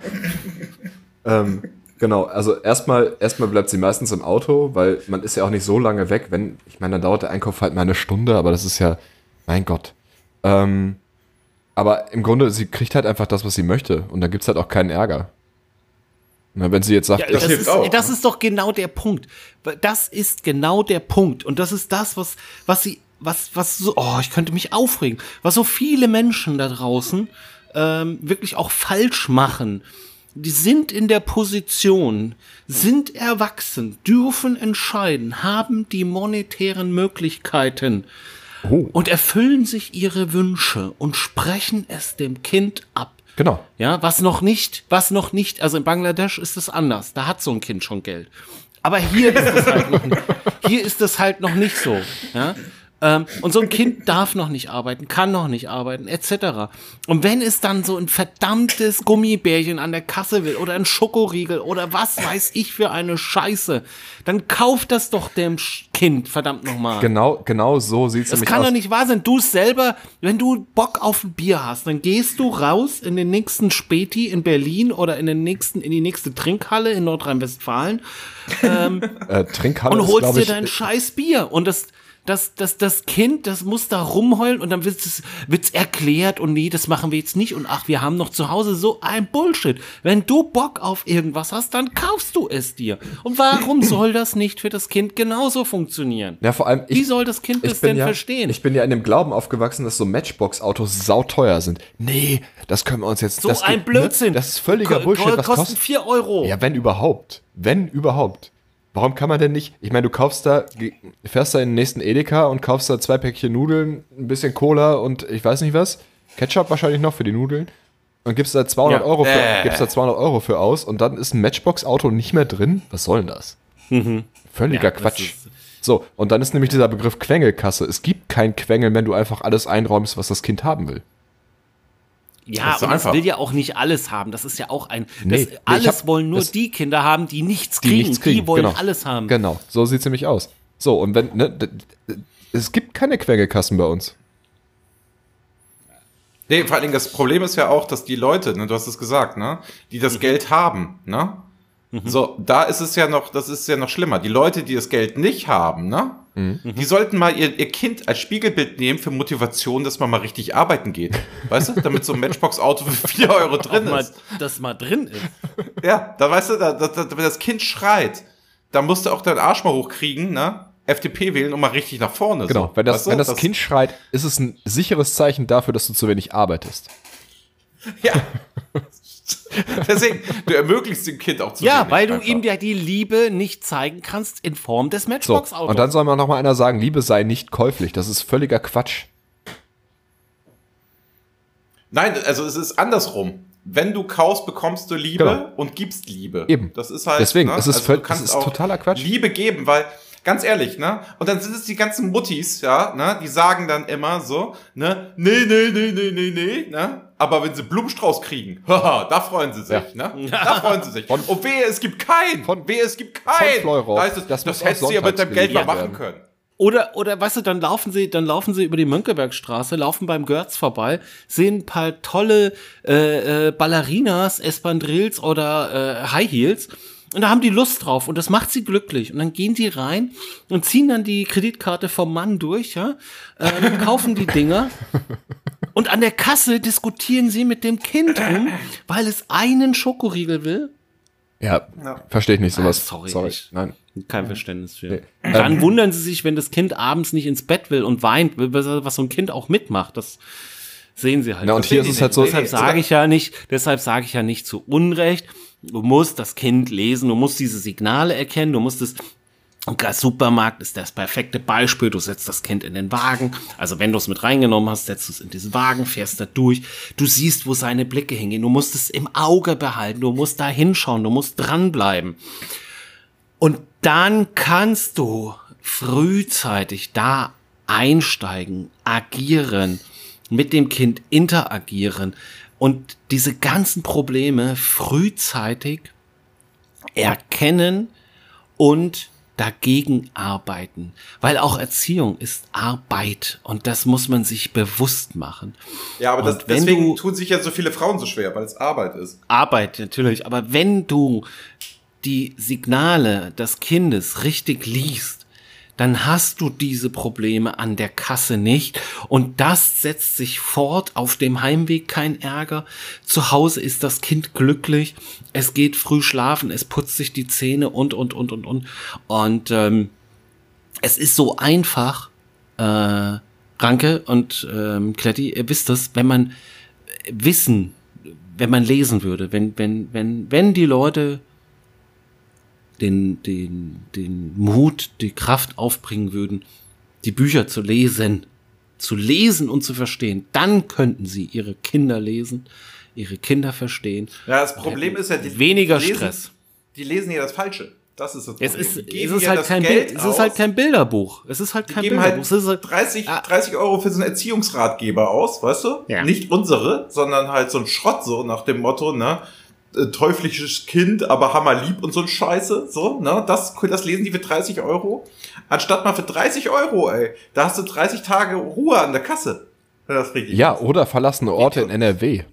ähm, Genau, also erstmal, erstmal bleibt sie meistens im Auto, weil man ist ja auch nicht so lange weg, wenn, ich meine, dann dauert der Einkauf halt mal eine Stunde, aber das ist ja, mein Gott. Ähm, aber im Grunde, sie kriegt halt einfach das, was sie möchte und da gibt's halt auch keinen Ärger. Na, wenn sie jetzt sagt, ja, das, das, ist, auch, das ist doch genau der Punkt. Das ist genau der Punkt. Und das ist das, was, was sie, was, was so, oh, ich könnte mich aufregen, was so viele Menschen da draußen ähm, wirklich auch falsch machen die sind in der Position, sind erwachsen, dürfen entscheiden, haben die monetären Möglichkeiten oh. und erfüllen sich ihre Wünsche und sprechen es dem Kind ab. Genau. Ja, was noch nicht, was noch nicht, also in Bangladesch ist es anders. Da hat so ein Kind schon Geld. Aber hier ist es halt noch, hier ist es halt noch nicht so. Ja? Ähm, und so ein Kind darf noch nicht arbeiten, kann noch nicht arbeiten, etc. Und wenn es dann so ein verdammtes Gummibärchen an der Kasse will oder ein Schokoriegel oder was weiß ich für eine Scheiße, dann kauft das doch dem Kind, verdammt nochmal. Genau, genau so sieht's aus. Das kann doch nicht wahr sein. Du selber, wenn du Bock auf ein Bier hast, dann gehst du raus in den nächsten Späti in Berlin oder in den nächsten, in die nächste Trinkhalle in Nordrhein-Westfalen ähm, äh, Trinkhalle und holst ist, dir dein scheiß Bier. Und das, das, das, das Kind, das muss da rumheulen und dann wird's, wird's erklärt und nee, das machen wir jetzt nicht und ach, wir haben noch zu Hause so ein Bullshit. Wenn du Bock auf irgendwas hast, dann kaufst du es dir. Und warum soll das nicht für das Kind genauso funktionieren? Ja, vor allem, ich, Wie soll das Kind das denn ja, verstehen? Ich bin ja in dem Glauben aufgewachsen, dass so Matchbox-Autos sauteuer sind. Nee, das können wir uns jetzt. So ein geht, Blödsinn. Ne? Das ist völliger Bullshit. Was kostet 4 Euro. Ja, wenn überhaupt. Wenn überhaupt. Warum kann man denn nicht? Ich meine, du kaufst da, fährst da in den nächsten Edeka und kaufst da zwei Päckchen Nudeln, ein bisschen Cola und ich weiß nicht was. Ketchup wahrscheinlich noch für die Nudeln. Und gibst da 200 ja. Euro für, äh. gibst da 200 Euro für aus und dann ist ein Matchbox-Auto nicht mehr drin. Was soll denn das? Mhm. Völliger ja, Quatsch. So, und dann ist nämlich dieser Begriff Quengelkasse. Es gibt kein Quengel, wenn du einfach alles einräumst, was das Kind haben will. Ja, und das will ja auch nicht alles haben. Das ist ja auch ein. Nee, nee, alles hab, wollen nur die Kinder haben, die nichts kriegen. Die, nichts kriegen. die wollen genau. alles haben. Genau, so sieht's nämlich aus. So, und wenn, ne, es gibt keine Quengelkassen bei uns. Nee, vor allen Dingen das Problem ist ja auch, dass die Leute, ne, du hast es gesagt, ne, die das mhm. Geld haben, ne? Mhm. So, da ist es ja noch, das ist ja noch schlimmer. Die Leute, die das Geld nicht haben, ne? Mhm. Die sollten mal ihr, ihr Kind als Spiegelbild nehmen für Motivation, dass man mal richtig arbeiten geht. Weißt du? Damit so ein Matchbox-Auto für 4 Euro drin mal, ist. Das mal drin ist. Ja, da weißt du, da, da, da, wenn das Kind schreit, da musst du auch deinen Arsch mal hochkriegen, ne? FDP wählen und mal richtig nach vorne. Genau, so. wenn das, weißt du? wenn das, das Kind schreit, ist es ein sicheres Zeichen dafür, dass du zu wenig arbeitest. Ja. Deswegen, du ermöglichst dem Kind auch zu Ja, weil du einfach. ihm ja die Liebe nicht zeigen kannst in Form des Matchbox-Autos. So, und dann soll mal noch mal einer sagen, Liebe sei nicht käuflich. Das ist völliger Quatsch. Nein, also es ist andersrum. Wenn du kaufst, bekommst du Liebe genau. und gibst Liebe. Eben. Das ist halt. Deswegen, ne? es ist, also das ist totaler Quatsch. Liebe geben, weil Ganz ehrlich, ne? Und dann sind es die ganzen Muttis, ja, ne? Die sagen dann immer so, ne? Nee, nee, nee, nee, nee, nee, ne? Aber wenn sie Blumenstrauß kriegen, haha, da freuen sie sich, ja. ne? Da freuen sie sich. Von, und wehe, es gibt keinen. Von, wehe, es gibt keinen. Von da das, das, das hättest du ja mit dem Geld mal machen können. Oder, oder, weißt du, dann laufen sie, dann laufen sie über die Mönckebergstraße, laufen beim Görz vorbei, sehen ein paar tolle äh, äh, Ballerinas, Espandrills oder äh, High Heels und da haben die Lust drauf und das macht sie glücklich. Und dann gehen die rein und ziehen dann die Kreditkarte vom Mann durch, ja, äh, kaufen die Dinger. Und an der Kasse diskutieren sie mit dem Kind rum, weil es einen Schokoriegel will. Ja, ja. verstehe ich nicht sowas. Ah, sorry, sorry. nein. Kein Verständnis für. Nee. Dann ähm, wundern sie sich, wenn das Kind abends nicht ins Bett will und weint, was so ein Kind auch mitmacht. Das, Sehen sie halt. Ja, und hier ist es halt so. Deshalb sage ich ja nicht, deshalb sage ich ja nicht zu Unrecht. Du musst das Kind lesen, du musst diese Signale erkennen, du musst es und der Supermarkt ist das perfekte Beispiel. Du setzt das Kind in den Wagen. Also wenn du es mit reingenommen hast, setzt du es in diesen Wagen, fährst da durch. Du siehst, wo seine Blicke hingehen. Du musst es im Auge behalten. Du musst da hinschauen. Du musst dranbleiben. Und dann kannst du frühzeitig da einsteigen, agieren, mit dem Kind interagieren und diese ganzen Probleme frühzeitig erkennen und dagegen arbeiten, weil auch Erziehung ist Arbeit und das muss man sich bewusst machen. Ja, aber das, deswegen du, tun sich ja so viele Frauen so schwer, weil es Arbeit ist. Arbeit natürlich, aber wenn du die Signale des Kindes richtig liest, dann hast du diese Probleme an der Kasse nicht. Und das setzt sich fort auf dem Heimweg kein Ärger. Zu Hause ist das Kind glücklich, es geht früh schlafen, es putzt sich die Zähne und und und und und. Und ähm, es ist so einfach, äh, Ranke und ähm, Kletti, ihr wisst das, wenn man wissen, wenn man lesen würde, wenn wenn wenn wenn die Leute den, den, den Mut, die Kraft aufbringen würden, die Bücher zu lesen, zu lesen und zu verstehen, dann könnten sie ihre Kinder lesen, ihre Kinder verstehen. Ja, das Problem ist ja, die, weniger die lesen, Stress. Die lesen ja das Falsche. Das ist das Problem. Es ist, es ist, halt, kein Bild, es ist halt kein Bilderbuch. Es ist halt kein die geben Bilderbuch. Halt 30, 30 Euro für so einen Erziehungsratgeber aus, weißt du? Ja. Nicht unsere, sondern halt so ein Schrott, so nach dem Motto, ne? Äh, teuflisches Kind, aber hammerlieb und so ein Scheiße, so, ne, das, das lesen die für 30 Euro. Anstatt mal für 30 Euro, ey, da hast du 30 Tage Ruhe an der Kasse. Das ja, ist. oder verlassene Orte in NRW.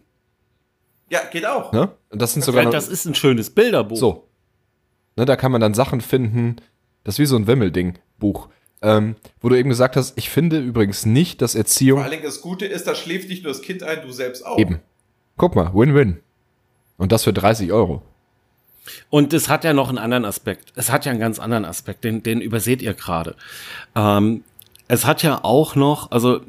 Ja, geht auch. Ne? Das sind das sogar. Das ist ein schönes Bilderbuch. So. Ne, da kann man dann Sachen finden. Das ist wie so ein Wimmelding, Buch. Ähm, wo du eben gesagt hast, ich finde übrigens nicht, dass Erziehung. Vor allen Dingen das Gute ist, da schläft nicht nur das Kind ein, du selbst auch. Eben. Guck mal, Win-Win. Und das für 30 Euro. Und es hat ja noch einen anderen Aspekt. Es hat ja einen ganz anderen Aspekt, den, den überseht ihr gerade. Ähm, es hat ja auch noch, also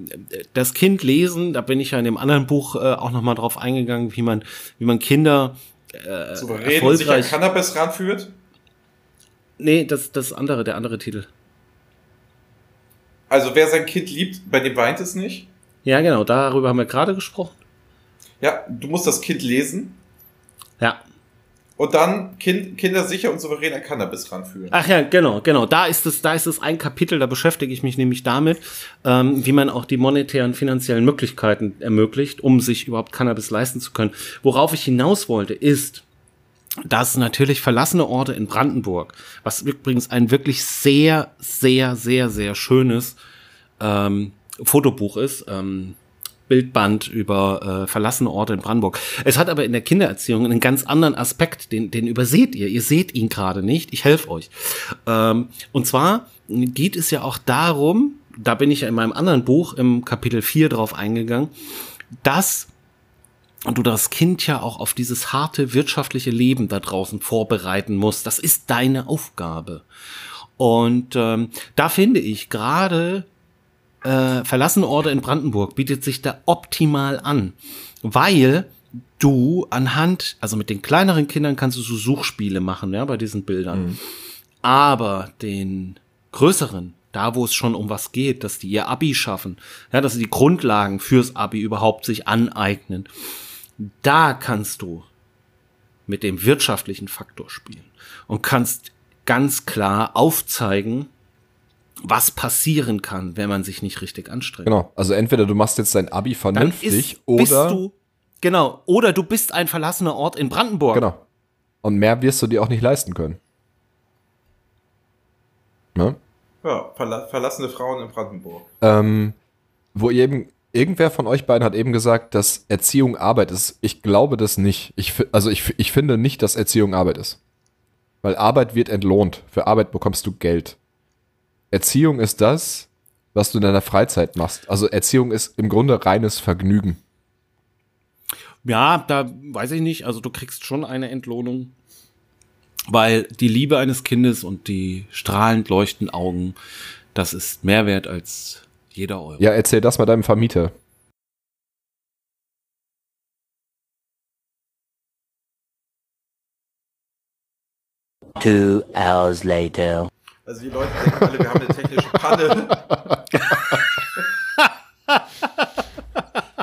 das Kind lesen, da bin ich ja in dem anderen Buch äh, auch noch mal drauf eingegangen, wie man, wie man Kinder äh, Souverän erfolgreich sich an Cannabis ranführt. Nee, das das andere, der andere Titel. Also wer sein Kind liebt, bei dem weint es nicht. Ja, genau, darüber haben wir gerade gesprochen. Ja, du musst das Kind lesen ja. Und dann kind, Kinder sicher und souverän an Cannabis ranführen. Ach ja, genau, genau. Da ist es, da ist es ein Kapitel, da beschäftige ich mich nämlich damit, ähm, wie man auch die monetären finanziellen Möglichkeiten ermöglicht, um sich überhaupt Cannabis leisten zu können. Worauf ich hinaus wollte, ist, dass natürlich verlassene Orte in Brandenburg, was übrigens ein wirklich sehr, sehr, sehr, sehr schönes ähm, Fotobuch ist, ähm, Bildband über äh, verlassene Orte in Brandenburg. Es hat aber in der Kindererziehung einen ganz anderen Aspekt, den, den überseht ihr. Ihr seht ihn gerade nicht. Ich helfe euch. Ähm, und zwar geht es ja auch darum, da bin ich ja in meinem anderen Buch im Kapitel 4 drauf eingegangen, dass du das Kind ja auch auf dieses harte wirtschaftliche Leben da draußen vorbereiten musst. Das ist deine Aufgabe. Und ähm, da finde ich gerade äh, verlassene Orte in Brandenburg bietet sich da optimal an, weil du anhand, also mit den kleineren Kindern kannst du so Suchspiele machen, ja, bei diesen Bildern. Mhm. Aber den größeren, da wo es schon um was geht, dass die ihr Abi schaffen, ja, dass sie die Grundlagen fürs Abi überhaupt sich aneignen, da kannst du mit dem wirtschaftlichen Faktor spielen und kannst ganz klar aufzeigen, was passieren kann, wenn man sich nicht richtig anstrengt. Genau, also entweder du machst jetzt dein Abi vernünftig ist, oder du, genau, oder du bist ein verlassener Ort in Brandenburg. Genau. Und mehr wirst du dir auch nicht leisten können. Ne? Ja, verla verlassene Frauen in Brandenburg. Ähm, wo eben irgendwer von euch beiden hat eben gesagt, dass Erziehung Arbeit ist. Ich glaube das nicht. Ich, also ich, ich finde nicht, dass Erziehung Arbeit ist. Weil Arbeit wird entlohnt. Für Arbeit bekommst du Geld. Erziehung ist das, was du in deiner Freizeit machst. Also Erziehung ist im Grunde reines Vergnügen. Ja, da weiß ich nicht. Also du kriegst schon eine Entlohnung, weil die Liebe eines Kindes und die strahlend leuchtenden Augen, das ist mehr wert als jeder Euro. Ja, erzähl das mal deinem Vermieter. Two hours later. Also die Leute denken alle, wir haben eine technische Panne.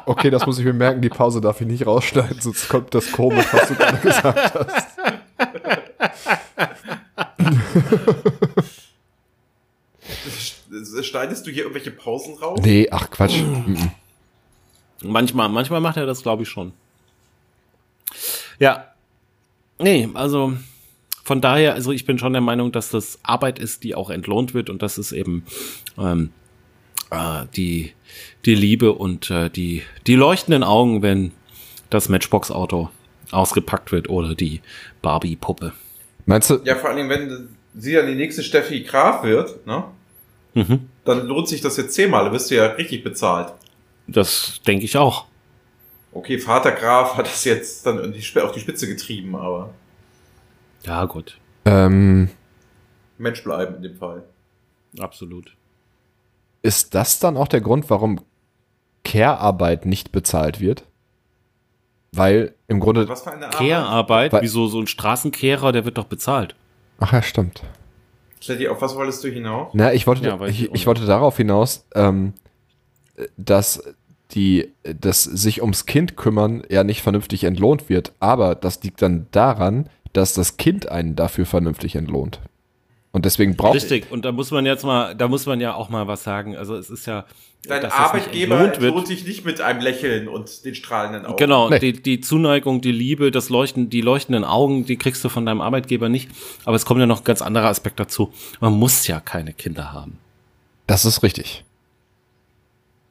Okay, das muss ich mir merken, die Pause darf ich nicht rausschneiden, sonst kommt das komisch, was du gerade gesagt hast. Schneidest du hier irgendwelche Pausen raus? Nee, ach Quatsch. manchmal, manchmal macht er das, glaube ich, schon. Ja. Nee, also von daher, also ich bin schon der Meinung, dass das Arbeit ist, die auch entlohnt wird und das ist eben ähm, äh, die, die Liebe und äh, die, die leuchtenden Augen, wenn das Matchbox-Auto ausgepackt wird oder die Barbie-Puppe. Meinst du? Ja, vor allem, wenn sie dann die nächste Steffi Graf wird, ne? Mhm. Dann lohnt sich das jetzt zehnmal, da wirst du ja richtig bezahlt. Das denke ich auch. Okay, Vater Graf hat das jetzt dann auf die Spitze getrieben, aber. Ja, gut. Ähm, Mensch bleiben in dem Fall. Absolut. Ist das dann auch der Grund, warum Care-Arbeit nicht bezahlt wird? Weil im Grunde. Was für eine Care-Arbeit? Wieso so ein Straßenkehrer, der wird doch bezahlt. Ach ja, stimmt. Kletti, auf was wolltest du hinaus? Na, ich wollte, ja, ich, ich, wollte darauf hinaus, ähm, dass die, das sich ums Kind kümmern ja nicht vernünftig entlohnt wird. Aber das liegt dann daran, dass das Kind einen dafür vernünftig entlohnt. Und deswegen braucht Richtig, und da muss man jetzt mal, da muss man ja auch mal was sagen. Also es ist ja. Dein Arbeitgeber lohnt sich nicht mit einem Lächeln und den strahlenden Augen. Genau, nee. die, die Zuneigung, die Liebe, das Leuchten, die leuchtenden Augen, die kriegst du von deinem Arbeitgeber nicht. Aber es kommt ja noch ein ganz anderer Aspekt dazu. Man muss ja keine Kinder haben. Das ist richtig.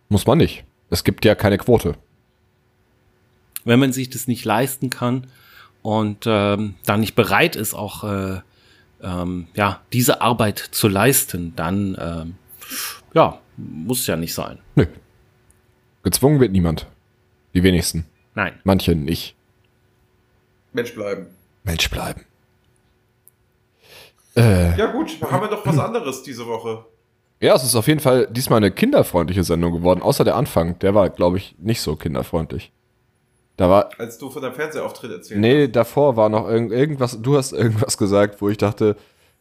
Muss man nicht. Es gibt ja keine Quote. Wenn man sich das nicht leisten kann und ähm, dann nicht bereit ist, auch äh, ähm, ja, diese Arbeit zu leisten, dann ähm, ja, muss ja nicht sein. Nö. Gezwungen wird niemand. Die wenigsten. Nein. Manche nicht. Mensch bleiben. Mensch bleiben. Äh, ja gut, haben wir doch was anderes diese Woche. Ja, es ist auf jeden Fall diesmal eine kinderfreundliche Sendung geworden, außer der Anfang. Der war, glaube ich, nicht so kinderfreundlich. Da war. Als du von deinem Fernsehauftritt erzählt Nee, hast. davor war noch irgend, irgendwas, du hast irgendwas gesagt, wo ich dachte,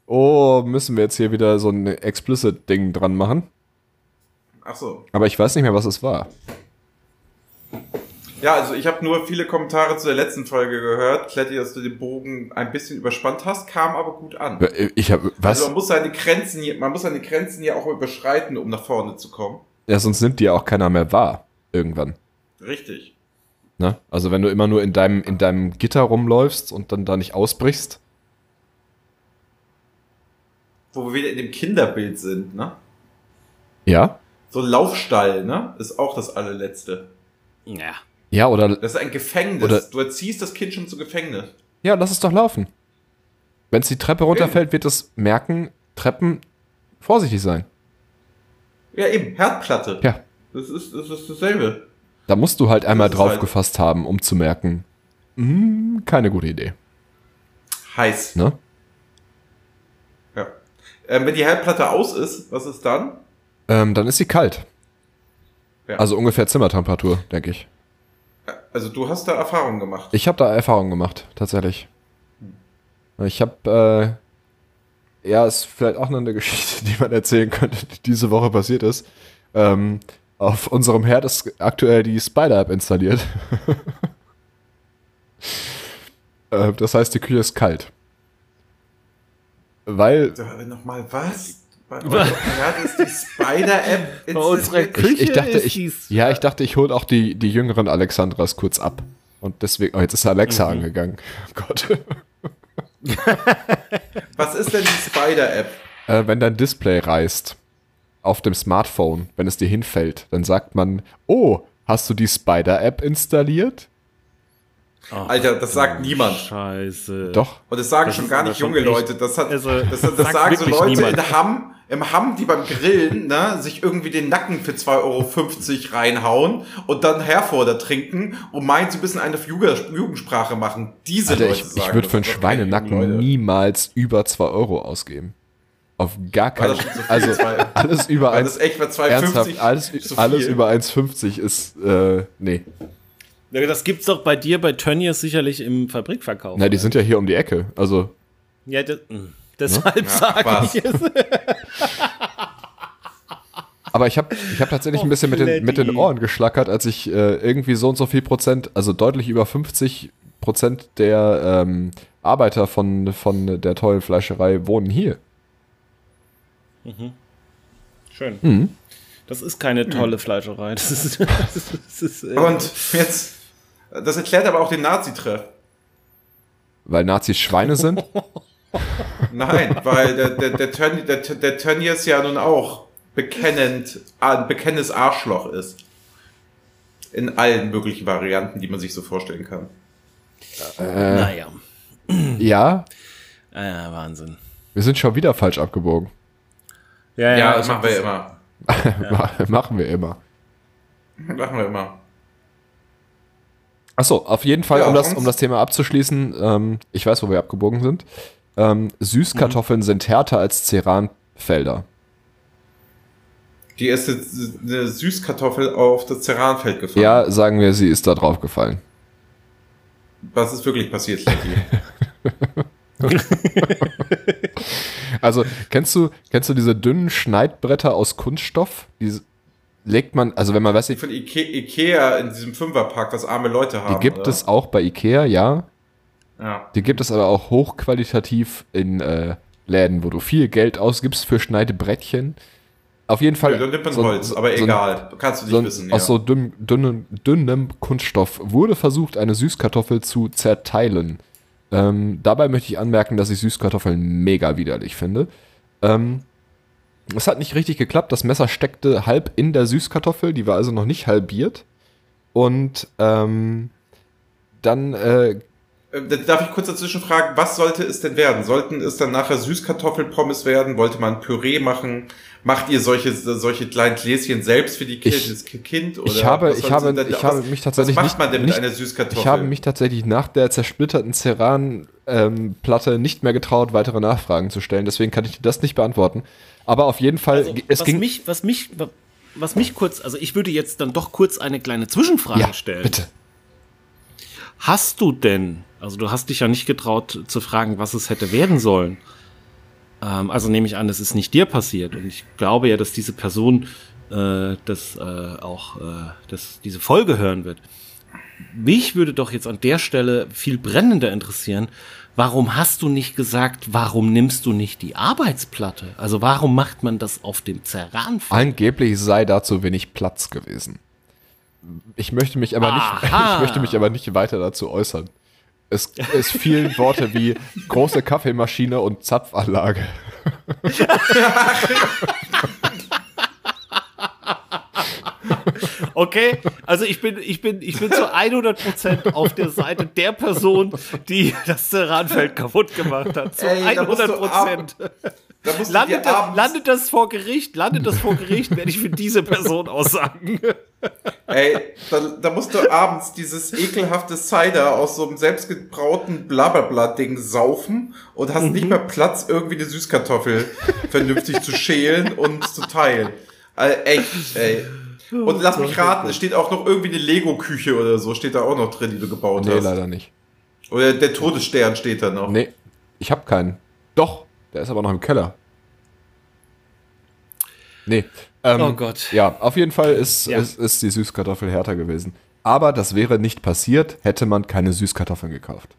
oh, müssen wir jetzt hier wieder so ein Explicit-Ding dran machen? Ach so. Aber ich weiß nicht mehr, was es war. Ja, also ich habe nur viele Kommentare zu der letzten Folge gehört. Kletti, dass du den Bogen ein bisschen überspannt hast, kam aber gut an. Ich habe was? Also man muss seine Grenzen hier, man muss seine Grenzen ja auch überschreiten, um nach vorne zu kommen. Ja, sonst nimmt dir auch keiner mehr wahr irgendwann. Richtig. Ne? Also wenn du immer nur in deinem, in deinem Gitter rumläufst und dann da nicht ausbrichst. Wo wir wieder in dem Kinderbild sind, ne? Ja. So ein Laufstall, ne? Ist auch das allerletzte. Ja. Ja, oder. Das ist ein Gefängnis. Oder, du erziehst das Kind schon zu Gefängnis. Ja, lass es doch laufen. Wenn es die Treppe runterfällt, wird es merken, Treppen vorsichtig sein. Ja, eben, Herdplatte. Ja. Das ist, das ist dasselbe. Da musst du halt einmal drauf halt gefasst haben, um zu merken, mh, keine gute Idee. Heiß. Ne? Ja. Ähm, wenn die Herdplatte aus ist, was ist dann? Ähm, dann ist sie kalt. Ja. Also ungefähr Zimmertemperatur, denke ich. Also du hast da Erfahrung gemacht. Ich habe da Erfahrung gemacht, tatsächlich. Ich habe, äh, ja, ist vielleicht auch noch eine Geschichte, die man erzählen könnte, die diese Woche passiert ist. Ähm, auf unserem Herd ist aktuell die Spider-App installiert. äh, das heißt, die Küche ist kalt. Weil. Nochmal was? Bei Herd ist die Spider-App Bei unserer Küche ich, ich dachte, ich, Ja, ich dachte, ich hole auch die, die jüngeren Alexandras kurz ab. Und deswegen, oh, jetzt ist Alexa mhm. angegangen. Oh Gott. was ist denn die Spider-App? Äh, wenn dein Display reißt auf dem Smartphone, wenn es dir hinfällt, dann sagt man, oh, hast du die Spider-App installiert? Ach, Alter, das sagt niemand. Scheiße. Doch. Und das sagen das schon gar nicht junge Leute. Das, hat, also, das, das, das sagen so Leute niemand. in Hamm, im Hamm, die beim Grillen ne, sich irgendwie den Nacken für 2,50 Euro reinhauen und dann Herforder trinken und meinen, sie müssen eine Jugendsprache machen. Diese Alter, Leute ich, sagen Ich würde für einen Schweinenacken niemals über 2 Euro ausgeben. Auf gar keinen Fall. So also alles über 1. Das echt bei 2,50. Alles, so alles über 1,50 ist, äh, nee. Das gibt's doch bei dir bei Tönnies sicherlich im Fabrikverkauf. Na, die sind ja hier um die Ecke. Also. Ja, das, hm, deshalb ja, sage ich es. Aber ich habe ich hab tatsächlich oh, ein bisschen mit den, mit den Ohren geschlackert, als ich äh, irgendwie so und so viel Prozent, also deutlich über 50 Prozent der ähm, Arbeiter von, von der tollen Fleischerei wohnen hier. Mhm. Schön. Mhm. Das ist keine tolle mhm. Fleischerei. Das ist, das ist, äh Und jetzt, das erklärt aber auch den Nazi-Treff. Weil Nazis Schweine sind? Nein, weil der, der, der, Tön, der, der Tönnies ja nun auch bekennend, ein bekennendes Arschloch ist. In allen möglichen Varianten, die man sich so vorstellen kann. Äh, naja. Ja? Äh, Wahnsinn. Wir sind schon wieder falsch abgebogen. Ja, ja, ja das machen wir immer. machen wir immer. Machen wir immer. Achso, auf jeden Fall, ja, um, das, um das Thema abzuschließen, ähm, ich weiß, wo wir abgebogen sind. Ähm, Süßkartoffeln mhm. sind härter als Ceranfelder. Die ist eine Süßkartoffel auf das Ceranfeld gefallen. Ja, sagen wir, sie ist da drauf gefallen. Was ist wirklich passiert, Letty? also, kennst du, kennst du diese dünnen Schneidbretter aus Kunststoff? Die legt man, also wenn man weiß nicht. Von Ike Ikea in diesem Fünferpack, was arme Leute haben. Die gibt oder? es auch bei Ikea, ja. Ja. Die gibt es aber auch hochqualitativ in äh, Läden, wo du viel Geld ausgibst für Schneidebrettchen. Auf jeden Fall. Ja, dann so, Holz, aber so egal. Kannst du nicht so, wissen. Aus ja. so dünn, dünn, dünnem Kunststoff wurde versucht, eine Süßkartoffel zu zerteilen. Ähm, dabei möchte ich anmerken, dass ich Süßkartoffeln mega widerlich finde. Ähm, es hat nicht richtig geklappt. Das Messer steckte halb in der Süßkartoffel, die war also noch nicht halbiert. Und ähm, dann äh, darf ich kurz dazwischen fragen, was sollte es denn werden? Sollten es dann nachher Süßkartoffelpommes werden? Wollte man Püree machen? Macht ihr solche, solche kleinen Gläschen selbst für die kind, ich, das Kind? Oder ich habe, ich habe, denn, ich habe mich tatsächlich was macht man denn nicht, mit einer Süßkartoffel? Ich habe mich tatsächlich nach der zersplitterten Ceran-Platte ähm, nicht mehr getraut, weitere Nachfragen zu stellen. Deswegen kann ich dir das nicht beantworten. Aber auf jeden Fall, also, es was ging. Mich, was mich, was mich kurz, also ich würde jetzt dann doch kurz eine kleine Zwischenfrage ja, stellen. Bitte. Hast du denn also du hast dich ja nicht getraut zu fragen, was es hätte werden sollen. Ähm, also nehme ich an, es ist nicht dir passiert. Und ich glaube ja, dass diese Person äh, das äh, auch äh, das, diese Folge hören wird. Mich würde doch jetzt an der Stelle viel brennender interessieren, warum hast du nicht gesagt, warum nimmst du nicht die Arbeitsplatte? Also warum macht man das auf dem Zerran? Angeblich sei dazu wenig Platz gewesen. Ich möchte mich aber nicht, ich möchte mich aber nicht weiter dazu äußern. Es, es fielen Worte wie große Kaffeemaschine und Zapfanlage. Okay, also ich bin, ich bin, ich bin zu 100% auf der Seite der Person, die das Ceranfeld kaputt gemacht hat. Zu Ey, 100%. Landet, das, landet das vor Gericht, landet das vor Gericht, werde ich für diese Person aussagen. Ey, da, da musst du abends dieses ekelhafte Cider aus so einem selbstgebrauten Blablabla-Ding saufen und hast mhm. nicht mehr Platz, irgendwie eine Süßkartoffel vernünftig zu schälen und zu teilen. Also echt, ey. Und lass mich raten, es steht auch noch irgendwie eine Lego-Küche oder so, steht da auch noch drin, die du gebaut nee, hast. Nee, leider nicht. Oder der Todesstern steht da noch. Nee, ich hab keinen. Doch, der ist aber noch im Keller. Nee. Ähm, oh Gott. Ja, auf jeden Fall ist, ja. ist, ist die Süßkartoffel härter gewesen. Aber das wäre nicht passiert, hätte man keine Süßkartoffeln gekauft.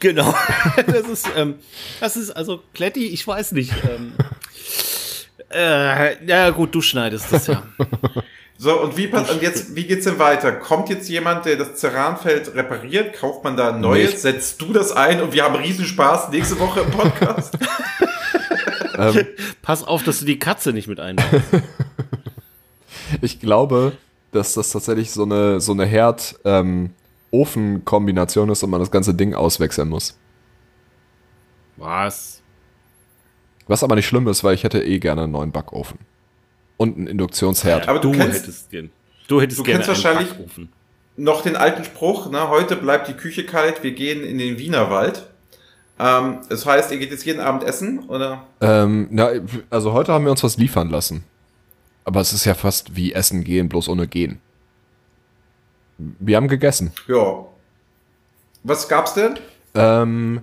Genau. Das ist, ähm, das ist also, Kletti, ich weiß nicht. Ähm, äh, ja, gut, du schneidest das ja. So, und wie, und jetzt, wie geht's denn weiter? Kommt jetzt jemand, der das Ceranfeld repariert? Kauft man da ein neues? Nicht. Setzt du das ein und wir haben riesen Spaß nächste Woche im Podcast? ähm, Pass auf, dass du die Katze nicht mit einmachst. ich glaube, dass das tatsächlich so eine, so eine Herd-Ofen-Kombination ähm, ist und man das ganze Ding auswechseln muss. Was? Was aber nicht schlimm ist, weil ich hätte eh gerne einen neuen Backofen. Und einen Induktionsherd. Aber du, du kennst, hättest den. Du hättest du gerne kennst wahrscheinlich Backofen. noch den alten Spruch, ne? heute bleibt die Küche kalt, wir gehen in den Wienerwald. Ähm, das heißt, ihr geht jetzt jeden Abend essen, oder? Ähm, na, also heute haben wir uns was liefern lassen. Aber es ist ja fast wie Essen gehen, bloß ohne gehen. Wir haben gegessen. Ja. Was gab's denn? Ähm,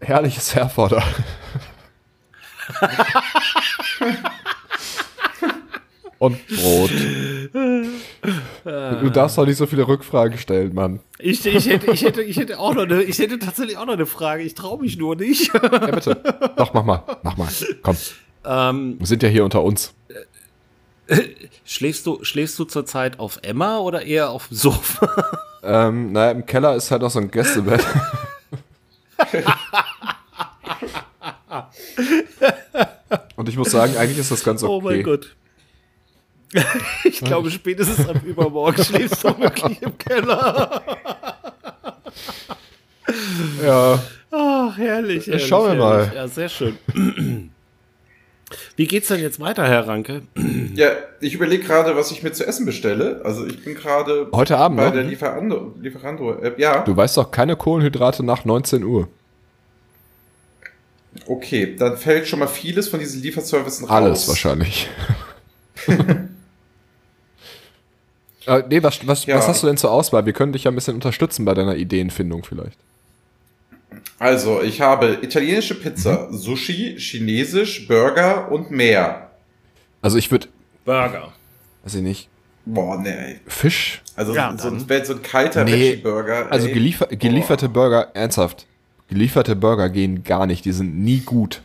herrliches Herforder. Und Brot. Du darfst doch nicht so viele Rückfragen stellen, Mann. Ich, ich, hätte, ich, hätte, ich, hätte auch noch eine, ich hätte tatsächlich auch noch eine Frage. Ich traue mich nur nicht. Ja, bitte. Doch, mach mal. Mach mal. Komm. Ähm, Wir sind ja hier unter uns. schläfst du, schläfst du zurzeit auf Emma oder eher auf dem Sofa? Ähm, naja, im Keller ist halt noch so ein Gästebett. Und ich muss sagen, eigentlich ist das ganz okay. Oh mein Gott. Ich glaube, spätestens am Übermorgen schläfst du wirklich im Keller. Ja, Ach, herrlich. herrlich Schauen wir mal. Ja, sehr schön. Wie geht's denn jetzt weiter, Herr Ranke? Ja, ich überlege gerade, was ich mir zu essen bestelle. Also ich bin gerade heute Abend bei noch. der Lieferando. Lieferando App. Ja, Du weißt doch keine Kohlenhydrate nach 19 Uhr. okay. Dann fällt schon mal vieles von diesen Lieferservicen raus. Alles wahrscheinlich. äh, nee, was, was, Ja. was hast du denn zur Auswahl? Wir können dich ja ein bisschen unterstützen bei deiner Ideenfindung vielleicht. Also, ich habe italienische Pizza, Mhm. Sushi, chinesisch, Burger und mehr. Also ich würde, Burger. weiß ich nicht, Boah, nee. Fisch? Also Ja, so, ein, so ein kalter Nee, Veggie-Burger. Also ey. geliefer gelieferte Burger, ernsthaft, gelieferte Burger gehen gar nicht. Die sind nie gut.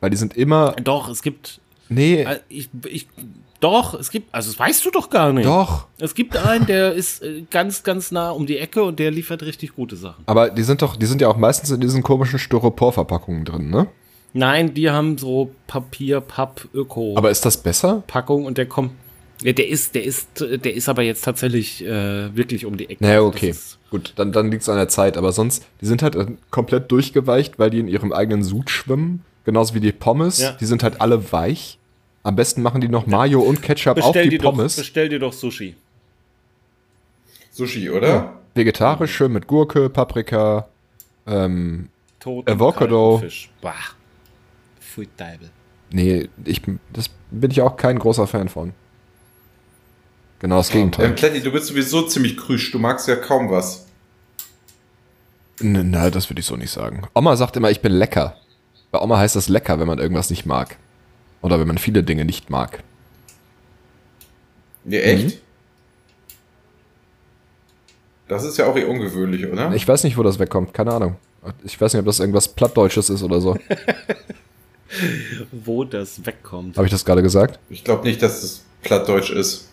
Weil die sind immer, Doch, es gibt. nee, Ich, ich, doch, es gibt. Also, das weißt du doch gar nicht. doch. Es gibt einen, der ist äh, ganz, ganz nah um die Ecke und der liefert richtig gute Sachen. Aber die sind doch, die sind ja auch meistens in diesen komischen Styropor-Verpackungen drin, ne? Nein, die haben so Papier, Papp, Öko. Aber ist das besser? Packung und der kommt. Ja, der ist, der ist, der ist aber jetzt tatsächlich äh, wirklich um die Ecke. Naja, Also okay. Gut, dann, dann liegt es an der Zeit. Aber sonst, die sind halt äh, komplett durchgeweicht, weil die in ihrem eigenen Sud schwimmen. Genauso wie die Pommes. Ja. Die sind halt alle weich. Am besten machen die noch Mayo und Ketchup auf Bestell die dir, doch, Pommes. bestell dir doch Sushi. Sushi, oder? Vegetarisch, schön mit Gurke, Paprika. Ähm, Toten Avocado. Fisch. Bah. Deibel. nee, ich, das bin ich auch kein großer Fan von. Genau das Gegenteil. Ähm, Kletti, du bist sowieso ziemlich krüsch. Du magst ja kaum was. Nein, das würde ich so nicht sagen. Oma sagt immer, ich bin lecker. Bei Oma heißt das lecker, wenn man irgendwas nicht mag. Oder wenn man viele Dinge nicht mag. Nee, echt? Mhm. Das ist ja auch eher ungewöhnlich, oder? Ich weiß nicht, wo das wegkommt, keine Ahnung. Ich weiß nicht, ob das irgendwas Plattdeutsches ist oder so. Wo das wegkommt. Habe ich das gerade gesagt? Ich glaube nicht, dass es Plattdeutsch ist.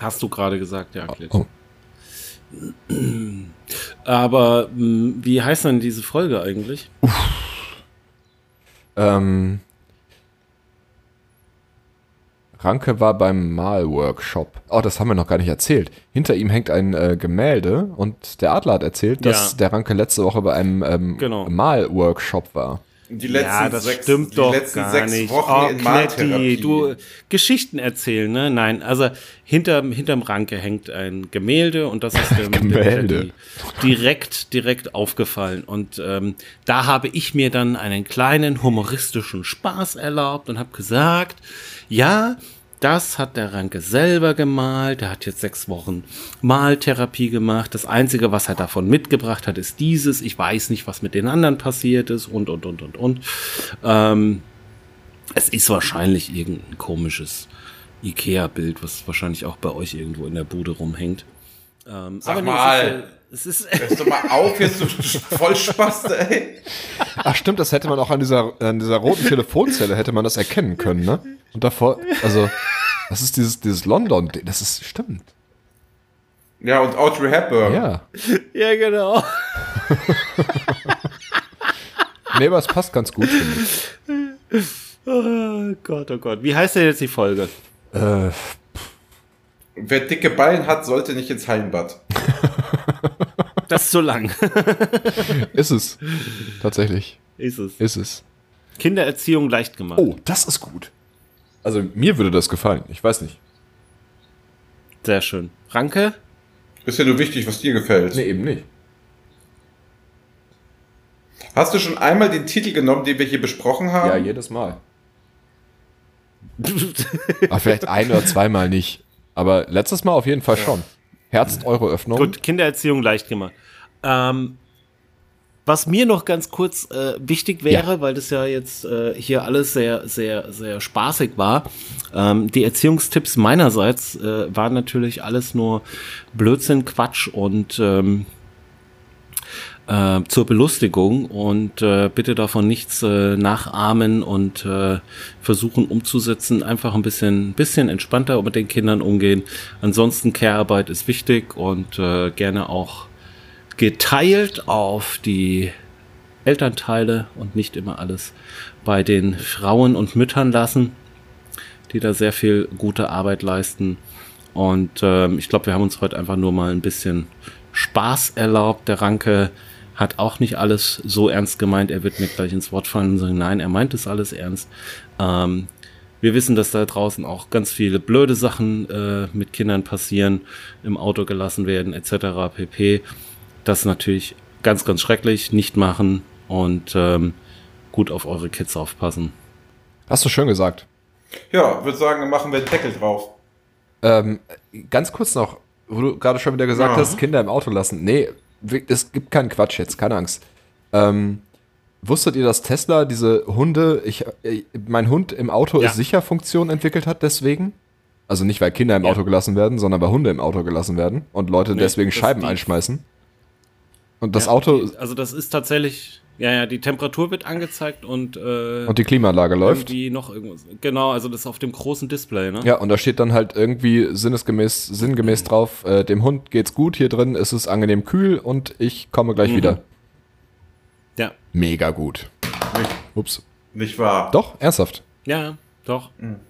Hast du gerade gesagt, ja, Klett. Oh. Aber mh, wie heißt denn diese Folge eigentlich? Ähm, Ranke war beim Malworkshop. Oh, das haben wir noch gar nicht erzählt. Hinter ihm hängt ein äh, Gemälde und der Adler hat erzählt, dass Ja. der Ranke letzte Woche bei einem ähm, Genau. Malworkshop war. Die letzten ja, das sechs, stimmt die doch letzten gar sechs nicht. Wochen oh, in Kletti, du Geschichten erzählen, ne? Nein, also hinterm, hinterm Ranke hängt ein Gemälde und das ist dem, Gemälde. Kletti direkt, direkt aufgefallen. Und ähm, da habe ich mir dann einen kleinen humoristischen Spaß erlaubt und habe gesagt, ja, das hat der Ranke selber gemalt. Der hat jetzt sechs Wochen Maltherapie gemacht. Das Einzige, was er davon mitgebracht hat, ist dieses. Ich weiß nicht, was mit den anderen passiert ist und, und, und, und, und. Ähm, es ist wahrscheinlich irgendein komisches Ikea-Bild, was wahrscheinlich auch bei euch irgendwo in der Bude rumhängt. Ähm, Sag nee, mal. Es ist, Hörst du mal auf, jetzt du voll Spaß, ey. Ach stimmt, das hätte man auch an dieser, an dieser roten Telefonzelle hätte man das erkennen können, ne? Und davor, also, das ist dieses, dieses London, das ist, stimmt. Ja, und Audrey Hepburn. Ja. ja, genau. Nee, aber es passt ganz gut, finde ich. Oh Gott, oh Gott. Wie heißt denn jetzt die Folge? Äh, Wer dicke Beine hat, sollte nicht ins Hallenbad. Das ist zu lang. ist es. Tatsächlich. ist es. Ist es. Kindererziehung leicht gemacht. Oh, das ist gut. Also, mir würde das gefallen. Ich weiß nicht. Sehr schön. Ranke? Ist ja nur wichtig, was dir gefällt. Nee, eben nicht. Hast du schon einmal den Titel genommen, den wir hier besprochen haben? Ja, jedes Mal. Aber vielleicht ein oder zweimal nicht. Aber letztes Mal auf jeden Fall schon. Herzt eure Öffnung. Gut, Kindererziehung leicht gemacht. Ähm, was mir noch ganz kurz äh, wichtig wäre, ja. weil das ja jetzt äh, hier alles sehr, sehr, sehr spaßig war. Ähm, die Erziehungstipps meinerseits äh, waren natürlich alles nur Blödsinn, Quatsch und ähm, äh, zur Belustigung und äh, bitte davon nichts äh, nachahmen und äh, versuchen umzusetzen. Einfach ein bisschen, bisschen entspannter mit den Kindern umgehen. Ansonsten Care-Arbeit ist wichtig und äh, gerne auch geteilt auf die Elternteile und nicht immer alles bei den Frauen und Müttern lassen, die da sehr viel gute Arbeit leisten. Und ähm, ich glaube, wir haben uns heute einfach nur mal ein bisschen Spaß erlaubt. Der Ranke hat auch nicht alles so ernst gemeint. Er wird mir gleich ins Wort fallen und sagen, nein, er meint es alles ernst. Ähm, wir wissen, dass da draußen auch ganz viele blöde Sachen äh, mit Kindern passieren, im Auto gelassen werden, etc. pp. Das ist natürlich ganz, ganz schrecklich. Nicht machen und ähm, gut auf eure Kids aufpassen. Hast du schön gesagt. Ja, würde sagen, machen wir den Deckel drauf. Ähm, ganz kurz noch, wo du gerade schon wieder gesagt ja. hast, Kinder im Auto lassen. Nee, es gibt keinen Quatsch jetzt, keine Angst. Ähm, wusstet ihr, dass Tesla diese Hunde, ich, äh, mein Hund im Auto ja. ist sicher Funktion entwickelt hat deswegen? Also nicht, weil Kinder im ja. Auto gelassen werden, sondern weil Hunde im Auto gelassen werden und Leute nee, deswegen Scheiben einschmeißen. Und das ja, Auto. Also das ist tatsächlich, ja, ja, die Temperatur wird angezeigt und äh, und die Klimaanlage läuft. Irgendwie noch irgendwas. Genau, also das ist auf dem großen Display, ne? Ja, und da steht dann halt irgendwie sinnesgemäß, sinngemäß drauf, äh, dem Hund geht's gut hier drin, ist es angenehm kühl und ich komme gleich mhm. wieder. Ja. Mega gut. Nicht, Ups. Nicht wahr? Doch, ernsthaft. Ja, doch. Mhm.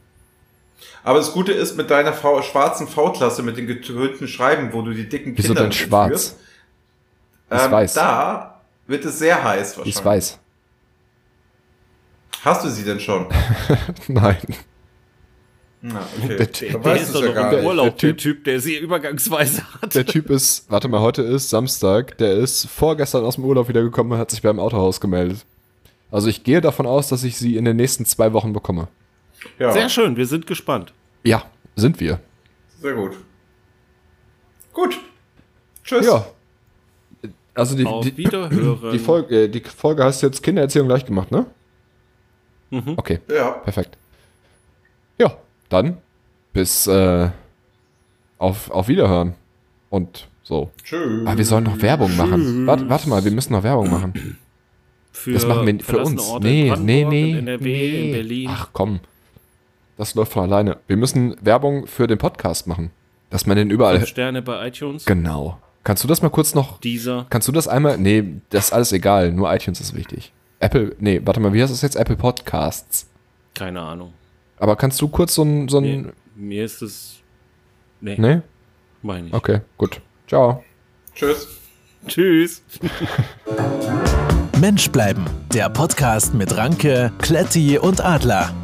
Aber das Gute ist, mit deiner v schwarzen V-Klasse, mit den getönten Schreiben, wo du die dicken Wieso Kinder denn schwarz? Ähm, weiß. Da wird es sehr heiß wahrscheinlich. Ich weiß. Hast du sie denn schon? Nein. Na, okay. Der, der, der ist doch ja noch im Urlaub, der typ, der typ, der sie übergangsweise hat. Der Typ ist, warte mal, heute ist Samstag, der ist vorgestern aus dem Urlaub wiedergekommen und hat sich beim Autohaus gemeldet. Also ich gehe davon aus, dass ich sie in den nächsten zwei Wochen bekomme. Ja. Sehr schön, wir sind gespannt. Ja, sind wir. Sehr gut. Gut. Tschüss. Ja, also die, Auf die, Wiederhören. Die Folge, die Folge heißt jetzt Kindererziehung leicht gemacht, ne? Mhm. Okay. Ja. Perfekt. Ja, dann bis äh, auf, auf Wiederhören. Und so. Tschüss. Ah, wir sollen noch Werbung machen. Warte, warte mal, wir müssen noch Werbung machen. Für das machen wir für uns. Orte nee, nee, nee, in NRW, nee. In Berlin. Ach komm. Das läuft von alleine. Wir müssen Werbung für den Podcast machen. Dass man den überall. Fünf Sterne bei iTunes. Genau. Kannst du das mal kurz noch? Dieser. Kannst du das einmal? Nee, das ist alles egal. Nur iTunes ist wichtig. Apple, nee, warte mal, wie heißt das jetzt? Apple Podcasts. Keine Ahnung. Aber kannst du kurz so ein. So nee, mir ist es. Nee. Nee? Meine ich. Okay, gut. Ciao. Tschüss. Tschüss. Mensch bleiben. Der Podcast mit Ranke, Kletti und Adler.